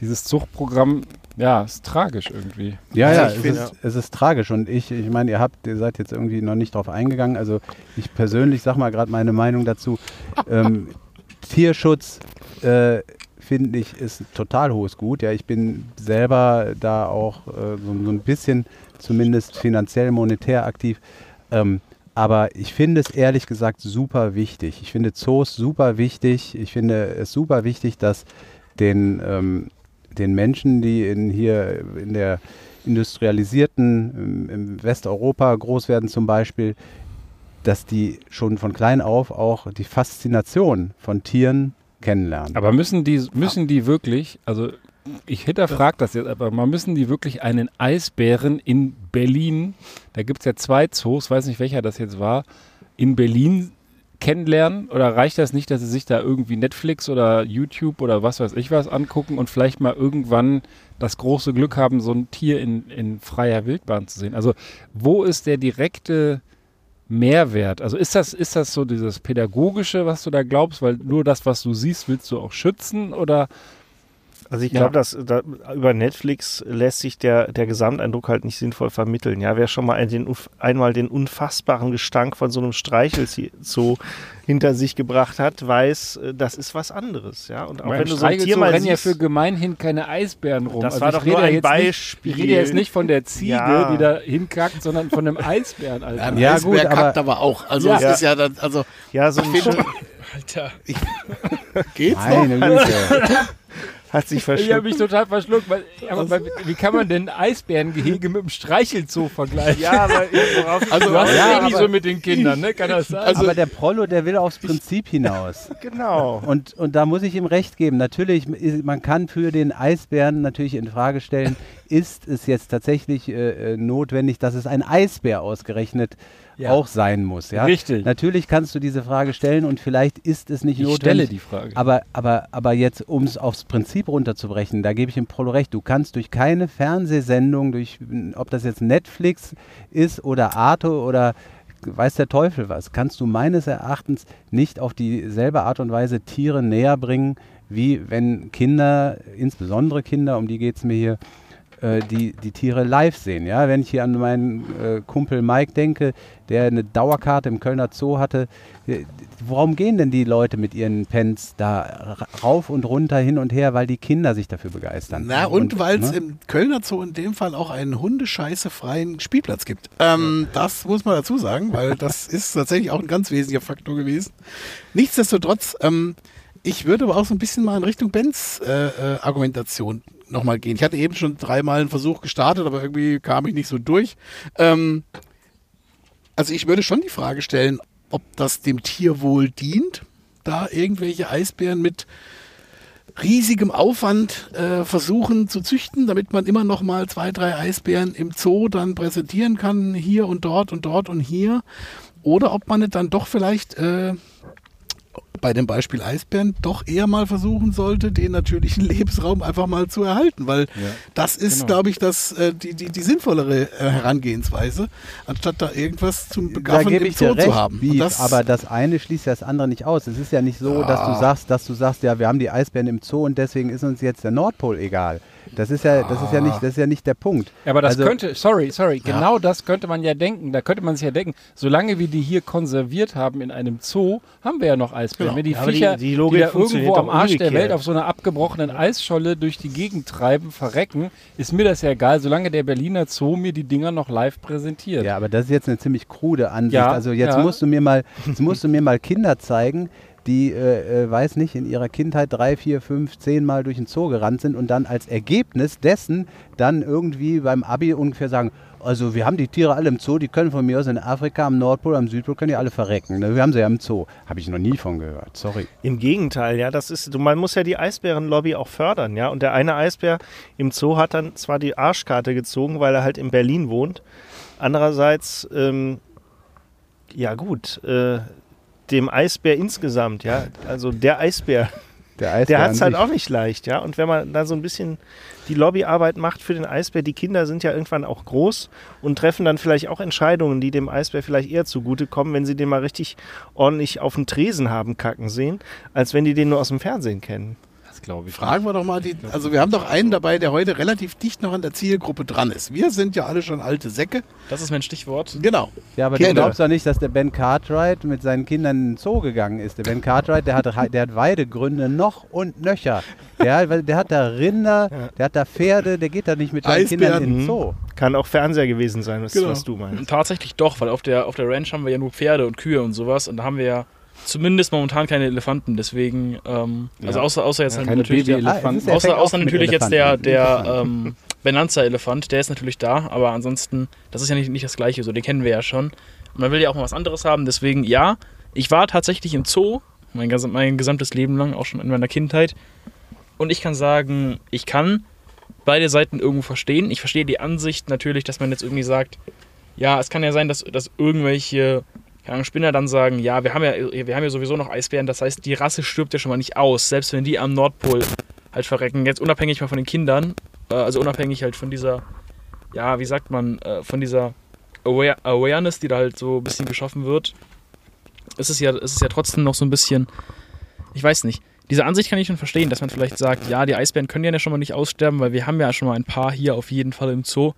dieses Zuchtprogramm, ja, ist tragisch irgendwie. Ja, Also ja, ich es finde- ist, es ist tragisch und ich, ich meine, ihr habt, ihr seid jetzt irgendwie noch nicht drauf eingegangen. Also ich persönlich sag mal gerade meine Meinung dazu. Ähm, Tierschutz äh, finde ich ist total hohes Gut. Ja, ich bin selber da auch äh, so, so ein bisschen zumindest finanziell monetär aktiv. Ähm, aber ich finde es ehrlich gesagt super wichtig. Ich finde Zoos super wichtig. Ich finde es super wichtig, dass den, ähm, den Menschen, die in hier in der industrialisierten im Westeuropa groß werden zum Beispiel, dass die schon von klein auf auch die Faszination von Tieren kennenlernen. Aber müssen die, müssen die wirklich, also ich hinterfrage das jetzt, aber mal müssen die wirklich einen Eisbären in Berlin, da gibt es ja zwei Zoos, weiß nicht welcher das jetzt war, in Berlin kennenlernen? Oder reicht das nicht, dass sie sich da irgendwie Netflix oder YouTube oder was weiß ich was angucken und vielleicht mal irgendwann das große Glück haben, so ein Tier in, in freier Wildbahn zu sehen? Also wo ist der direkte Mehrwert? Also ist das, ist das so dieses Pädagogische, was du da glaubst, weil nur das, was du siehst, willst du auch schützen? Oder Also ich Ja. glaube, dass da, über Netflix lässt sich der, der Gesamteindruck halt nicht sinnvoll vermitteln. Ja, wer schon mal ein, den, einmal den unfassbaren Gestank von so einem Streichelzoo hinter sich gebracht hat, weiß, äh, das ist was anderes. Ja, und auch Beim wenn du so ein Tier mal rennen ja siehst, für gemeinhin keine Eisbären rum. Das Also war ich doch nur ja ein Beispiel. Nicht, ich rede jetzt nicht von der Ziege, Ja. die da hinkackt, sondern von einem Eisbären, Alter. Ein Ja, Eisbär gut, aber- kackt aber auch. Also Ja. es ist ja dann, also ja, so ein Ich Alter. geht's noch? Meine Güte. hat sich Ich habe verschluckt. mich total verschluckt. Weil, aber weil, wie kann man denn ein Eisbärengehege mit einem Streichelzoo vergleichen? Ja, aber worauf Also, Du hast Ja, eh nicht aber- so mit den Kindern, ne? Kann das sein? Also- aber der Prollo, der will aufs Prinzip hinaus. genau. Und, und da muss ich ihm recht geben. Natürlich, man kann für den Eisbären natürlich in Frage stellen, ist es jetzt tatsächlich äh, äh, notwendig, dass es ein Eisbär ausgerechnet Ja. auch sein muss. Ja? Richtig. Natürlich kannst du diese Frage stellen und vielleicht ist es nicht ich notwendig. stelle die Frage. Aber, aber, aber jetzt, um es aufs Prinzip runterzubrechen, da gebe ich dem Prolo recht, du kannst durch keine Fernsehsendung, durch, ob das jetzt Netflix ist oder Arte oder weiß der Teufel was, kannst du meines Erachtens nicht auf dieselbe Art und Weise Tiere näher bringen, wie wenn Kinder, insbesondere Kinder, um die geht es mir hier, äh, die, die Tiere live sehen. Ja? Wenn ich hier an meinen äh, Kumpel Mike denke, der eine Dauerkarte im Kölner Zoo hatte, äh, warum gehen denn die Leute mit ihren Pens da ra- rauf und runter, hin und her, weil die Kinder sich dafür begeistern? Na, und, weil es ne? im Kölner Zoo in dem Fall auch einen hundescheiße-freien Spielplatz gibt. Ähm, das muss man dazu sagen, weil das ist tatsächlich auch ein ganz wesentlicher Faktor gewesen. Nichtsdestotrotz, ähm, ich würde aber auch so ein bisschen mal in Richtung Bens äh, äh, Argumentation nochmal gehen. Ich hatte eben schon dreimal einen Versuch gestartet, aber irgendwie kam ich nicht so durch. Ähm, also ich würde schon die Frage stellen, ob das dem Tierwohl dient, da irgendwelche Eisbären mit riesigem Aufwand äh, versuchen zu züchten, damit man immer noch mal zwei, drei Eisbären im Zoo dann präsentieren kann, hier und dort und dort und hier. Oder ob man es dann doch vielleicht äh, bei dem Beispiel Eisbären doch eher mal versuchen sollte, den natürlichen Lebensraum einfach mal zu erhalten, weil das ist, genau. glaube ich, das, äh, die, die, die sinnvollere äh, Herangehensweise, anstatt da irgendwas zum Begaffen im Zoo recht, zu haben. Beef, das, aber das eine schließt ja das andere nicht aus. Es ist ja nicht so, dass du sagst, dass du sagst, ja, wir haben die Eisbären im Zoo und deswegen ist uns jetzt der Nordpol egal. Das ist ja, das ist ja nicht, das ist ja nicht der Punkt. Ja, aber das Also- könnte, sorry, sorry, genau das könnte man ja denken. Da könnte man sich ja denken, solange wir die hier konserviert haben in einem Zoo, haben wir ja noch Eisbären. Genau. Wenn die Ja, die- Viecher, die die, Logik da irgendwo am Arsch der. Welt auf so einer abgebrochenen Eisscholle durch die Gegend treiben, verrecken, ist mir das ja egal, solange der Berliner Zoo mir die Dinger noch live präsentiert. Ja, aber das ist jetzt eine ziemlich krude Ansicht. Ja, also jetzt ja. musst du mir mal, jetzt musst du mir mal Kinder zeigen, die, äh, äh, weiß nicht, in ihrer Kindheit drei, vier, fünf, zehn Mal durch den Zoo gerannt sind und dann als Ergebnis dessen dann irgendwie beim Abi ungefähr sagen, also wir haben die Tiere alle im Zoo, die können von mir aus in Afrika, am Nordpol, am Südpol, können die alle verrecken. Ne? Wir haben sie ja im Zoo. Habe ich noch nie von gehört, sorry. Im Gegenteil, ja, das ist, man muss ja die Eisbärenlobby auch fördern, ja. Und der eine Eisbär im Zoo hat dann zwar die Arschkarte gezogen, weil er halt in Berlin wohnt. Andererseits, ähm, ja gut, äh, dem Eisbär insgesamt, ja, also der Eisbär, Der, Eisbär der hat es halt auch nicht leicht, ja. Und wenn man da so ein bisschen die Lobbyarbeit macht für den Eisbär, die Kinder sind ja irgendwann auch groß und treffen dann vielleicht auch Entscheidungen, die dem Eisbär vielleicht eher zugutekommen, wenn sie den mal richtig ordentlich auf den Tresen haben kacken sehen, als wenn die den nur aus dem Fernsehen kennen. Das glaube ich. Fragen wir doch mal die, also wir haben doch einen dabei, der heute relativ dicht noch an der Zielgruppe dran ist. Wir sind ja alle schon alte Säcke. Das ist mein Stichwort. Genau. Ja, aber Kinder. du glaubst doch nicht, dass der Ben Cartwright mit seinen Kindern in den Zoo gegangen ist. Der Ben Cartwright, der hat, der hat Weidegründe noch und nöcher. Der, der hat da Rinder, der hat da Pferde, der geht da nicht mit seinen Kindern Eisbären. in den Mhm. Zoo. Kann auch Fernseher gewesen sein, das Genau. was du meinst. Tatsächlich doch, weil auf der, auf der Ranch haben wir ja nur Pferde und Kühe und sowas und da haben wir ja zumindest momentan keine Elefanten, deswegen, ähm, also Ja. außer, außer jetzt Ja, halt natürlich der. Ah, außer, außer natürlich jetzt der, der ähm, Benanza-Elefant, der ist natürlich da, aber ansonsten, das ist ja nicht, nicht das gleiche, so den kennen wir ja schon. Und man will ja auch mal was anderes haben, deswegen ja, ich war tatsächlich im Zoo, mein, mein gesamtes Leben lang, auch schon in meiner Kindheit. Und ich kann sagen, ich kann beide Seiten irgendwo verstehen. Ich verstehe die Ansicht natürlich, dass man jetzt irgendwie sagt, ja, es kann ja sein, dass, dass irgendwelche keine Spinner dann sagen, ja, wir haben ja, wir haben ja sowieso noch Eisbären, das heißt, die Rasse stirbt ja schon mal nicht aus, selbst wenn die am Nordpol halt verrecken. Jetzt unabhängig mal von den Kindern, äh, also unabhängig halt von dieser, ja, wie sagt man, äh, von dieser Aware Awareness, die da halt so ein bisschen geschaffen wird, ist es ja, ist es ja trotzdem noch so ein bisschen, ich weiß nicht, diese Ansicht kann ich schon verstehen, dass man vielleicht sagt, ja, die Eisbären können ja schon mal nicht aussterben, weil wir haben ja schon mal ein paar hier auf jeden Fall im Zoo.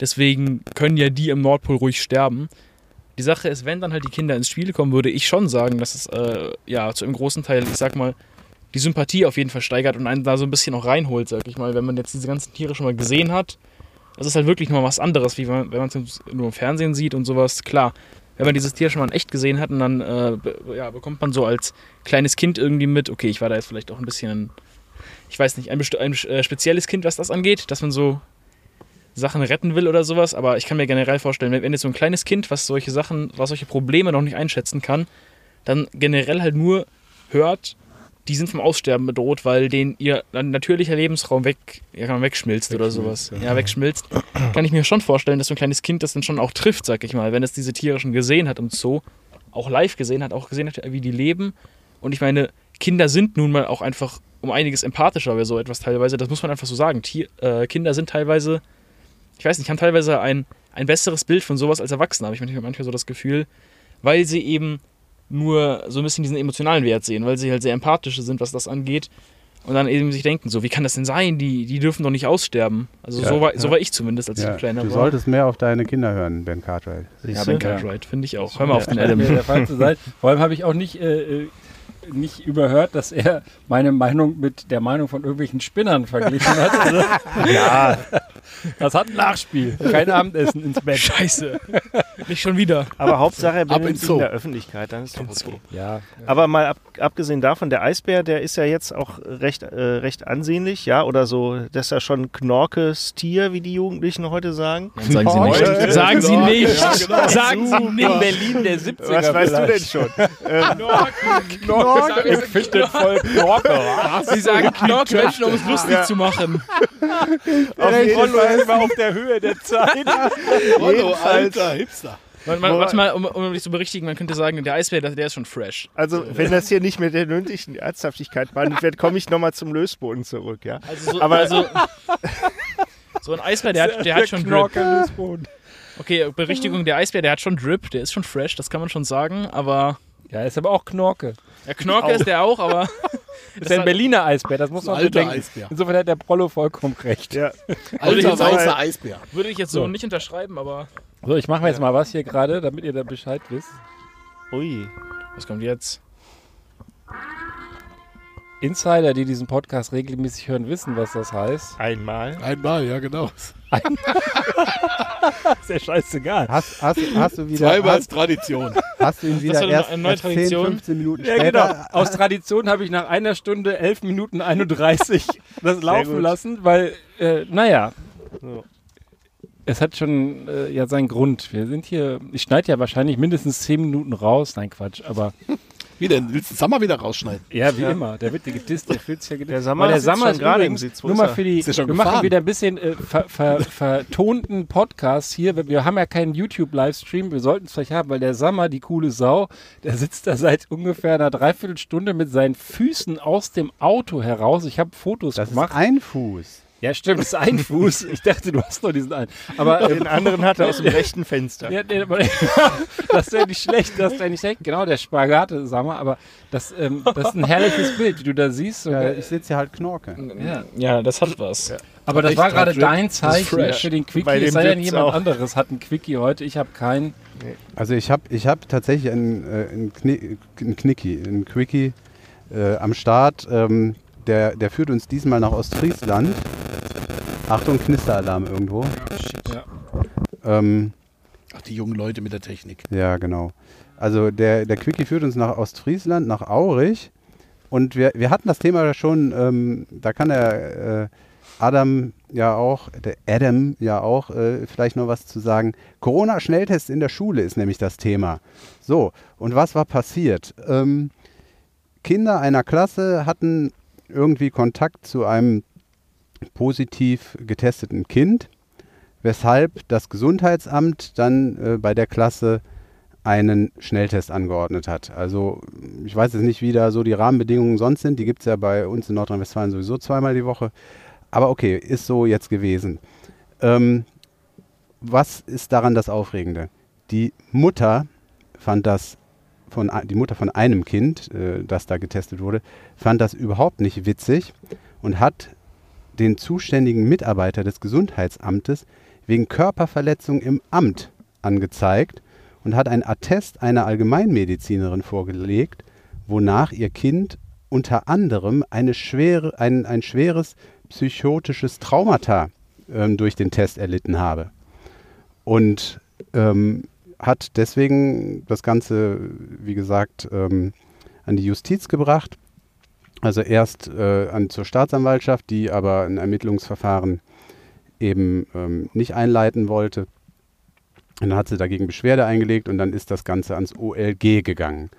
Deswegen können ja die im Nordpol ruhig sterben. Die Sache ist, wenn dann halt die Kinder ins Spiel kommen, würde ich schon sagen, dass es äh, ja zu einem großen Teil, ich sag mal, die Sympathie auf jeden Fall steigert und einen da so ein bisschen auch reinholt, sag ich mal, wenn man jetzt diese ganzen Tiere schon mal gesehen hat. Das ist halt wirklich nochmal was anderes, wie wenn man es nur im Fernsehen sieht und sowas. Klar, wenn man dieses Tier schon mal in echt gesehen hat und dann äh, ja, bekommt man so als kleines Kind irgendwie mit, okay, ich war da jetzt vielleicht auch ein bisschen, ich weiß nicht, ein, ein äh, spezielles Kind, was das angeht, dass man so Sachen retten will oder sowas, aber ich kann mir generell vorstellen, wenn jetzt so ein kleines Kind, was solche Sachen, was solche Probleme noch nicht einschätzen kann, dann generell halt nur hört, die sind vom Aussterben bedroht, weil denen ihr natürlicher Lebensraum weg, ja, wegschmilzt oder sowas. Ja. ja, wegschmilzt. Kann ich mir schon vorstellen, dass so ein kleines Kind das dann schon auch trifft, sag ich mal, wenn es diese Tiere schon gesehen hat im Zoo, auch live gesehen hat, auch gesehen hat, wie die leben. Und ich meine, Kinder sind nun mal auch einfach um einiges empathischer bei so etwas teilweise. Das muss man einfach so sagen. Tier, äh, Kinder sind teilweise ich weiß nicht, haben teilweise ein, ein besseres Bild von sowas als Erwachsene, habe ich manchmal so das Gefühl, weil sie eben nur so ein bisschen diesen emotionalen Wert sehen, weil sie halt sehr empathisch sind, was das angeht. Und dann eben sich denken, so, wie kann das denn sein? Die, die dürfen doch nicht aussterben. Also ja, so, war, ja. so war ich zumindest, als ja, ich kleiner du war. Du solltest mehr auf deine Kinder hören, Ben Cartwright. Ja, Ben Cartwright, finde ich auch. Hör mal auf den Adam. Der Fall zu sein. Vor allem habe ich auch nicht äh, äh nicht überhört, dass er meine Meinung mit der Meinung von irgendwelchen Spinnern verglichen hat. Also, ja. Das hat ein Nachspiel. Kein Abendessen ins Bett. Scheiße. Nicht schon wieder. Aber Hauptsache er benimmt sich in der Öffentlichkeit, dann ist doch okay. Ja. Aber mal ab, abgesehen davon, der Eisbär, der ist ja jetzt auch recht, äh, recht ansehnlich, ja, oder so, das ist ja schon Knorkes Tier, wie die Jugendlichen heute sagen. Nein, sagen sie nicht. Sagen sie nicht. Ja, genau. Sagen sie nicht. In Berlin der 70er Was weißt vielleicht. du denn schon? Knorke. Knorke. Ich finde den voll Knorke. Sie sagen Knorke, Menschen, um es lustig ja. zu machen. Auf jeden Fall war auf der Höhe der Zeit. Rollo, alter Hipster. Man, man, warte mal, um, um dich zu berichtigen, man könnte sagen, der Eisbär, der ist schon fresh. Also, wenn das hier nicht mit der nötigen Ernsthaftigkeit behandelt wird, komme ich nochmal zum Lösboden zurück, ja? Also, so, Aber also, so ein Eisbär, der hat, der hat schon Drip. Okay, Berichtigung, der Eisbär, der hat schon Drip, der ist schon fresh, das kann man schon sagen, aber... Ja, ist aber auch Knorke. Ja, Knorke ist der auch, aber... ist ein Berliner Eisbär, das muss man bedenken. Eisbär. Insofern hat der Prollo vollkommen recht. Ja. Alter weißer Eisbär. Würde ich jetzt so, so nicht unterschreiben, aber... So, ich mache mir jetzt mal was hier gerade, damit ihr da Bescheid wisst. Ui. Was kommt jetzt? Insider, die diesen Podcast regelmäßig hören, wissen, was das heißt. Einmal. Einmal, ja genau. ist ja scheißegal. Hast, hast, hast du wieder, Zweimal als Tradition. Hast du ihn wieder eine, erst, eine neue erst Tradition? 10, 15 Minuten ja, später? Genau. Aus Tradition habe ich nach einer Stunde 11 Minuten 31 das laufen lassen, weil, äh, naja, so. es hat schon äh, ja seinen Grund. Wir sind hier, ich schneide ja wahrscheinlich mindestens 10 Minuten raus. Nein, Quatsch, aber wie denn? Willst du den Sommer wieder rausschneiden? Ja, wie ja. immer. Der wird gedisst, der fühlt sich ja gedisst. Der Sommer, der Sommer ist gerade im Sitz. Nur mal für die, wir gefahren? machen wieder ein bisschen äh, ver, ver, vertonten Podcast hier. Wir haben ja keinen YouTube-Livestream. Wir sollten es vielleicht haben, weil der Sommer, die coole Sau, der sitzt da seit ungefähr einer Dreiviertelstunde mit seinen Füßen aus dem Auto heraus. Ich habe Fotos das gemacht. Das ist ein Fuß. Ja, stimmt, das ist ein Fuß. Ich dachte, du hast nur diesen einen. Aber den anderen hat er aus dem rechten Fenster. Ja, nee, das wäre nicht schlecht, das wäre nicht schlecht. Genau, der Spagat, sag mal, aber das, ähm, das ist ein herrliches Bild, wie du da siehst. Ja, ich sitze hier halt Knorke. Ja, ja das hat was. Ja. Aber das war gerade dein Zeichen für den Quickie. Es sei denn, jemand auch. anderes hat einen Quickie heute. Ich habe keinen. Also ich habe ich hab tatsächlich einen, äh, einen, Kni einen Knickie, einen Quickie äh, am Start. Ähm, der, der führt uns diesmal nach Ostfriesland. Achtung, Knisteralarm irgendwo. Ja. Ähm, Ach, die jungen Leute mit der Technik. Ja, genau. Also der, der Quickie führt uns nach Ostfriesland, nach Aurich. Und wir, wir hatten das Thema schon, ähm, da kann der äh, Adam ja auch, der Adam ja auch äh, vielleicht noch was zu sagen. Corona-Schnelltest in der Schule ist nämlich das Thema. So, und was war passiert? Ähm, Kinder einer Klasse hatten irgendwie Kontakt zu einem positiv getesteten Kind, weshalb das Gesundheitsamt dann äh, bei der Klasse einen Schnelltest angeordnet hat. Also ich weiß jetzt nicht, wie da so die Rahmenbedingungen sonst sind. Die gibt es ja bei uns in Nordrhein-Westfalen sowieso zweimal die Woche. Aber okay, ist so jetzt gewesen. Ähm, was ist daran das Aufregende? Die Mutter fand das von, die Mutter von einem Kind, äh, das da getestet wurde, fand das überhaupt nicht witzig und hat den zuständigen Mitarbeiter des Gesundheitsamtes wegen Körperverletzung im Amt angezeigt und hat ein Attest einer Allgemeinmedizinerin vorgelegt, wonach ihr Kind unter anderem eine schwere, ein, ein schweres psychotisches Traumata ähm, durch den Test erlitten habe. Und ähm, hat deswegen das Ganze, wie gesagt, ähm, an die Justiz gebracht. Also erst äh, an, zur Staatsanwaltschaft, die aber ein Ermittlungsverfahren eben ähm, nicht einleiten wollte. Und dann hat sie dagegen Beschwerde eingelegt und dann ist das Ganze ans OLG gegangen.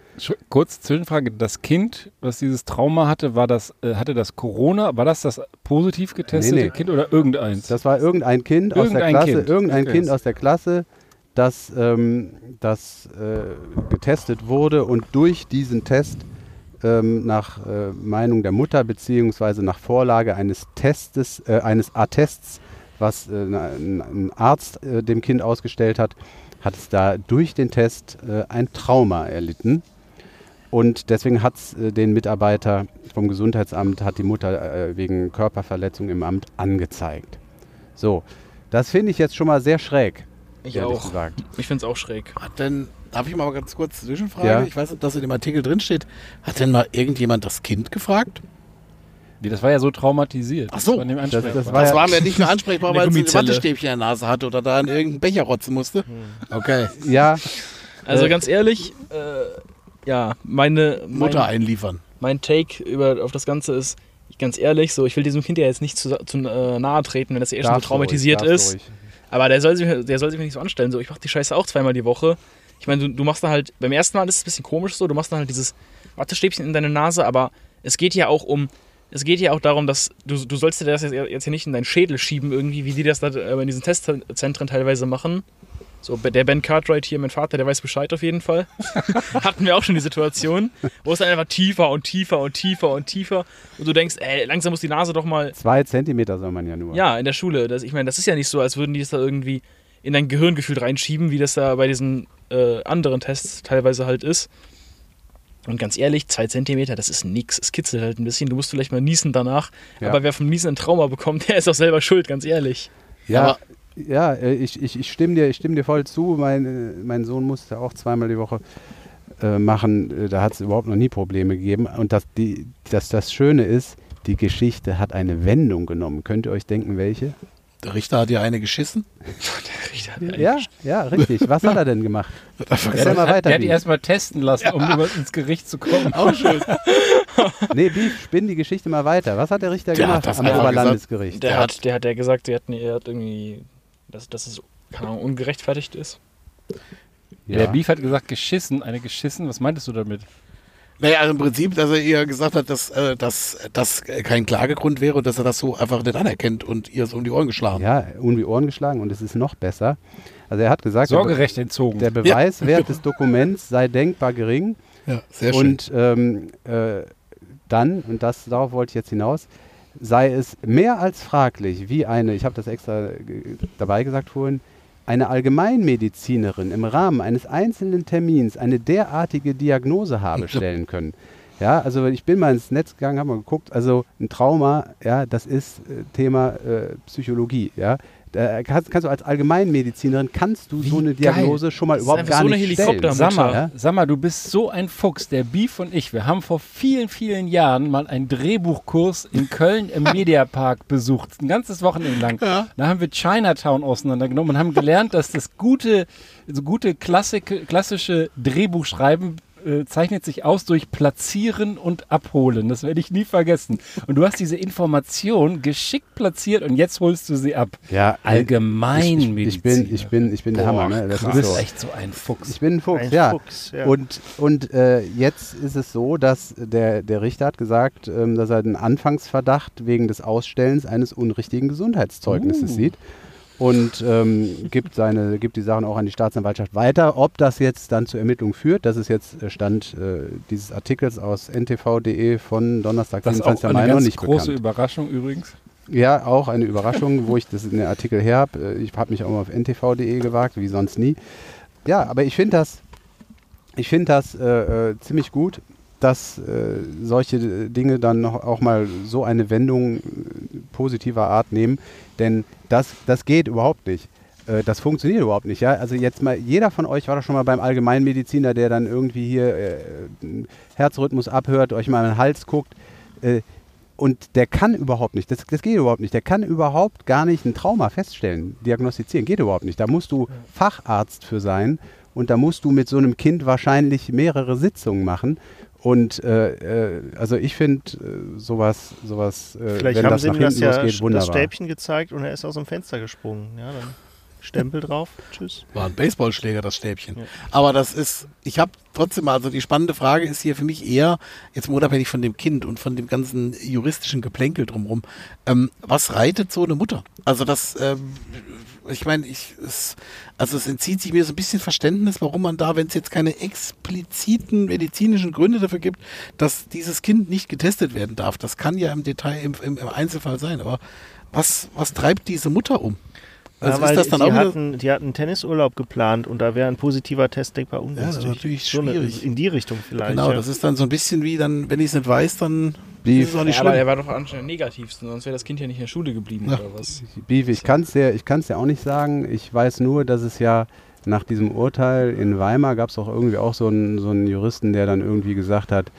Kurz Zwischenfrage: Das Kind, was dieses Trauma hatte, war das, äh, hatte das Corona? War das das positiv getestete Nee, nee. Kind oder irgendeins? Das war irgendein Kind aus der Irgendein Klasse, Kind. irgendein Okay. Kind aus der Klasse, das, ähm, das äh, getestet wurde und durch diesen Test ähm, nach äh, Meinung der Mutter beziehungsweise nach Vorlage eines Testes, äh, eines Attests, was äh, ein, Arzt äh, dem Kind ausgestellt hat, hat es da durch den Test äh, ein Trauma erlitten. Und deswegen hat es äh, den Mitarbeiter vom Gesundheitsamt, hat die Mutter äh, wegen Körperverletzung im Amt angezeigt. So, das finde ich jetzt schon mal sehr schräg. Ich auch. gesagt. Ich finde es auch schräg. Hat denn, darf ich mal ganz kurz Zwischenfrage? Ja. Ich weiß nicht, ob das in dem Artikel drin steht. Hat denn mal irgendjemand das Kind gefragt? Nee, das war ja so traumatisiert. Ach so. Das Das, das war Das ja, war mir nicht mehr ansprechbar, weil es ein. Wattestäbchen in der Nase hatte oder da in irgendeinen Becher rotzen musste. Okay. ja, Also Äh, ganz ehrlich, äh, ja, meine, mein, Mutter einliefern. mein Take über, auf das Ganze ist, ganz ehrlich, so, ich will diesem Kind ja jetzt nicht zu, zu äh, nahe treten, wenn das eh schon so traumatisiert ruhig, ist. ruhig. Aber der soll, sich, der soll sich mir nicht so anstellen. So, ich mach die Scheiße auch zweimal die Woche. Ich meine, du, du machst da halt, beim ersten Mal ist es ein bisschen komisch so, du machst da halt dieses Wattestäbchen in deine Nase, aber es geht ja auch um, es geht ja auch darum, dass du, du sollst dir das jetzt, jetzt hier nicht in deinen Schädel schieben irgendwie, wie die das da äh, in diesen Testzentren teilweise machen. So, der Ben Cartwright hier, mein Vater, der weiß Bescheid auf jeden Fall. Hatten wir auch schon die Situation, wo es dann einfach tiefer und tiefer und tiefer und tiefer und du denkst, ey, langsam muss die Nase doch mal Zwei Zentimeter soll man ja nur. ja, in der Schule. Das, ich meine, das ist ja nicht so, als würden die es da irgendwie in dein Gehirngefühl reinschieben, wie das da bei diesen äh, anderen Tests teilweise halt ist. Und ganz ehrlich, zwei Zentimeter, das ist nix. Es kitzelt halt ein bisschen. Du musst vielleicht mal niesen danach. Ja. Aber wer vom Niesen ein Trauma bekommt, der ist auch selber schuld, ganz ehrlich. Ja, Aber- ja äh, ich, ich, ich, stimme dir, ich stimme dir voll zu. Mein, äh, mein Sohn musste auch zweimal die Woche äh, machen. Äh, Da hat es überhaupt noch nie Probleme gegeben. Und das, die, das, das Schöne ist, die Geschichte hat eine Wendung genommen. Könnt ihr euch denken, welche? Der Richter hat ja eine geschissen. Ja, ja, richtig. Was hat er denn gemacht? Erzähl mal der weiter. hat die erstmal testen lassen, um über ins Gericht zu kommen. Auch schön. Nee, Beef, spinn die Geschichte mal weiter. Was hat der Richter Der hat gemacht das am Oberlandesgericht? Der hat, der hat ja gesagt, der hat, er hat irgendwie, dass, dass es keine Ahnung, ungerechtfertigt ist. Der Beef hat gesagt, geschissen. Eine geschissen, was meintest du damit? Naja, also im Prinzip, dass er ihr gesagt hat, dass äh, dass das kein Klagegrund wäre und dass er das so einfach nicht anerkennt und ihr es um die Ohren geschlagen. Ja, um die Ohren geschlagen und es ist noch besser. Also er hat gesagt, Sorgerecht entzogen. der Beweiswert des Dokuments sei denkbar gering Ja, sehr schön. und ähm, äh, dann, und das darauf wollte ich jetzt hinaus, sei es mehr als fraglich, wie eine, ich habe das extra ge- dabei gesagt vorhin, eine Allgemeinmedizinerin im Rahmen eines einzelnen Termins eine derartige Diagnose habe stellen können. Ja, also ich bin mal ins Netz gegangen, habe mal geguckt, also ein Trauma, ja, das ist äh, Thema äh, Psychologie, ja. Da kannst, kannst du als Allgemeinmedizinerin, kannst du so eine geil. Diagnose schon mal überhaupt gar so nicht stellen. Sag mal, Ja? sag mal, du bist so ein Fuchs. Der Beef und ich, wir haben vor vielen, vielen Jahren mal einen Drehbuchkurs in Köln im Mediapark besucht. Ein ganzes Wochenende lang. Da haben wir Chinatown auseinandergenommen und haben gelernt, dass das gute, so gute Klassik, klassische Drehbuchschreiben äh, zeichnet sich aus durch Platzieren und Abholen. Das werde ich nie vergessen. Und du hast diese Information geschickt platziert und jetzt holst du sie ab. Ja, Allgemeinmedizin. Ich, ich, ich bin, ich bin, ich bin der Hammer. Ne? Das Du ist bist so. echt so ein Fuchs. Ich bin ein Fuchs, Ein ja. Fuchs, ja. Und, und äh, jetzt ist es so, dass der, der Richter hat gesagt, ähm, dass er den Anfangsverdacht wegen des Ausstellens eines unrichtigen Gesundheitszeugnisses Uh. sieht und ähm, gibt, seine, gibt die Sachen auch an die Staatsanwaltschaft weiter. Ob das jetzt dann zur Ermittlung führt, das ist jetzt äh, Stand äh, dieses Artikels aus ntv.de von Donnerstag, Das ist auch 27. eine Mai noch nicht große bekannt. Überraschung übrigens. Ja, auch eine Überraschung, wo ich das in den Artikel her habe. Ich habe mich auch mal auf ntv.de gewagt, wie sonst nie. Ja, aber ich finde das, ich finde das äh, äh, ziemlich gut, dass äh, solche Dinge dann auch mal so eine Wendung äh, positiver Art nehmen, denn das, das geht überhaupt nicht. Äh, das funktioniert überhaupt nicht, ja. Also jetzt mal, jeder von euch war doch schon mal beim Allgemeinmediziner, der dann irgendwie hier äh, Herzrhythmus abhört, euch mal in den Hals guckt. Äh, und der kann überhaupt nicht, das, das geht überhaupt nicht, der kann überhaupt gar nicht ein Trauma feststellen, diagnostizieren, geht überhaupt nicht. Da musst du Facharzt für sein und da musst du mit so einem Kind wahrscheinlich mehrere Sitzungen machen. Und äh, äh, also ich finde äh, sowas, sowas äh, Vielleicht wenn haben das sie nach ihm das hinten ja losgeht, das wunderbar. Stäbchen gezeigt und er ist aus dem Fenster gesprungen. Ja, dann Stempel drauf. Tschüss. War ein Baseballschläger, das Stäbchen. Ja. Aber das ist, ich habe trotzdem mal, also die spannende Frage ist hier für mich eher, jetzt unabhängig von dem Kind und von dem ganzen juristischen Geplänkel drumherum, ähm, was reitet so eine Mutter? Also das, ähm, ich meine, ich, es, also es entzieht sich mir so ein bisschen Verständnis, warum man da, wenn es jetzt keine expliziten medizinischen Gründe dafür gibt, dass dieses Kind nicht getestet werden darf. Das kann ja im Detail, im, im, Einzelfall sein. Aber was, was treibt diese Mutter um? Also ja, weil ist das dann die, auch hatten, die hatten einen Tennisurlaub geplant und da wäre ein positiver Test denkbar das ist ungünstig. natürlich So eine- schwierig. in die Richtung vielleicht. Genau, ja. das ist dann so ein bisschen wie dann, wenn ich es nicht weiß, dann Wie- ist es auch nicht Ja, aber er war doch anscheinend negativsten, sonst wäre das Kind ja nicht in der Schule geblieben Ja. oder was. Beef, ich kann es dir, ich kann's dir auch nicht sagen. Ich weiß nur, dass es ja nach diesem Urteil in Weimar gab es auch irgendwie auch so einen, so einen Juristen, der dann irgendwie gesagt hat,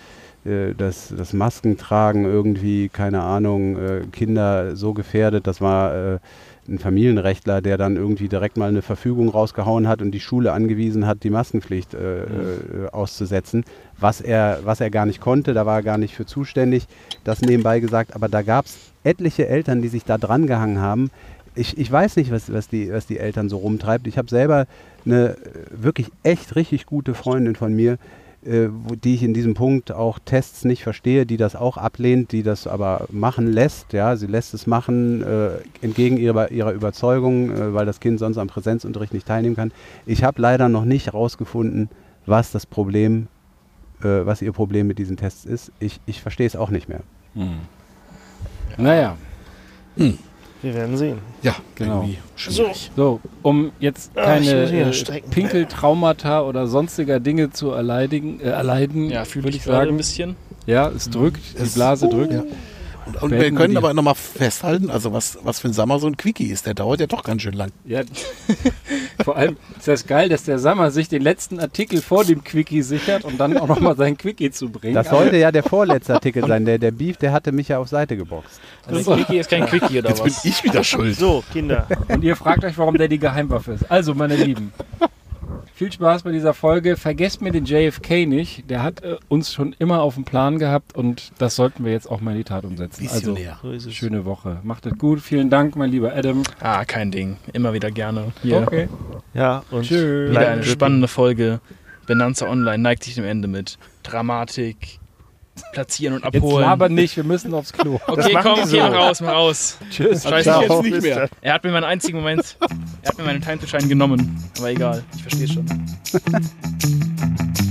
äh, dass das Maskentragen irgendwie, keine Ahnung, äh, Kinder so gefährdet. Das war äh, ein Familienrechtler, der dann irgendwie direkt mal eine Verfügung rausgehauen hat und die Schule angewiesen hat, die Maskenpflicht äh, äh, auszusetzen, was er, was er gar nicht konnte, da war er gar nicht für zuständig, das nebenbei gesagt, aber da gab es etliche Eltern, die sich da dran gehangen haben. Ich, ich weiß nicht, was, was, die, was die Eltern so rumtreibt. Ich habe selber eine wirklich echt richtig gute Freundin von mir, äh, wo, die ich in diesem Punkt auch Tests nicht verstehe, die das auch ablehnt, die das aber machen lässt. Ja, sie lässt es machen äh, entgegen ihrer, ihrer Überzeugung, äh, weil das Kind sonst am Präsenzunterricht nicht teilnehmen kann. Ich habe leider noch nicht herausgefunden, was das Problem, äh, was ihr Problem mit diesen Tests ist. Ich, ich verstehe es auch nicht mehr. Hm. Naja, Wir werden sehen. Ja, Genau. irgendwie schwierig. so, um jetzt Ah, keine mich äh. Pinkeltraumata oder sonstiger Dinge zu erleidigen, äh, erleiden, Ja, fühle würde ich ich gerade ein sagen. bisschen. Ja, es drückt, die Es- Blase drückt. Ja. Und, und wir können aber nochmal festhalten, also was, was für ein Sommer so ein Quickie ist, der dauert ja doch ganz schön lang. Ja, vor allem ist das geil, dass der Sammer sich den letzten Artikel vor dem Quickie sichert und dann auch nochmal seinen Quickie zu bringen. Das sollte ja der vorletzte Artikel sein. Der, der Beef, der hatte mich ja auf Seite geboxt. Also ein Quickie ist kein Quickie oder Jetzt bin was? ich wieder schuld. So, Kinder. Und ihr fragt euch, warum der die Geheimwaffe ist. Also, meine Lieben, viel Spaß bei dieser Folge. Vergesst mir den JFK nicht. Der hat äh, uns schon immer auf dem Plan gehabt und das sollten wir jetzt auch mal in die Tat umsetzen. Also, Visionär. So ist es. schöne Woche. Macht es gut. Vielen Dank, mein lieber Adam. Ah, kein Ding. Immer wieder gerne. Hier. Okay. Ja, und Tschüss. Wieder eine spannende Folge. Benanza Online neigt sich dem Ende mit Dramatik, Platzieren und Jetzt Abholen. laber nicht, wir müssen aufs Klo. okay, komm, so. mach raus, mach raus. Tschüss. Scheiße, Ciao. jetzt nicht mehr. Er hat mir meinen einzigen Moment, er hat mir meinen Time to Shine genommen. Aber egal, ich verstehe schon.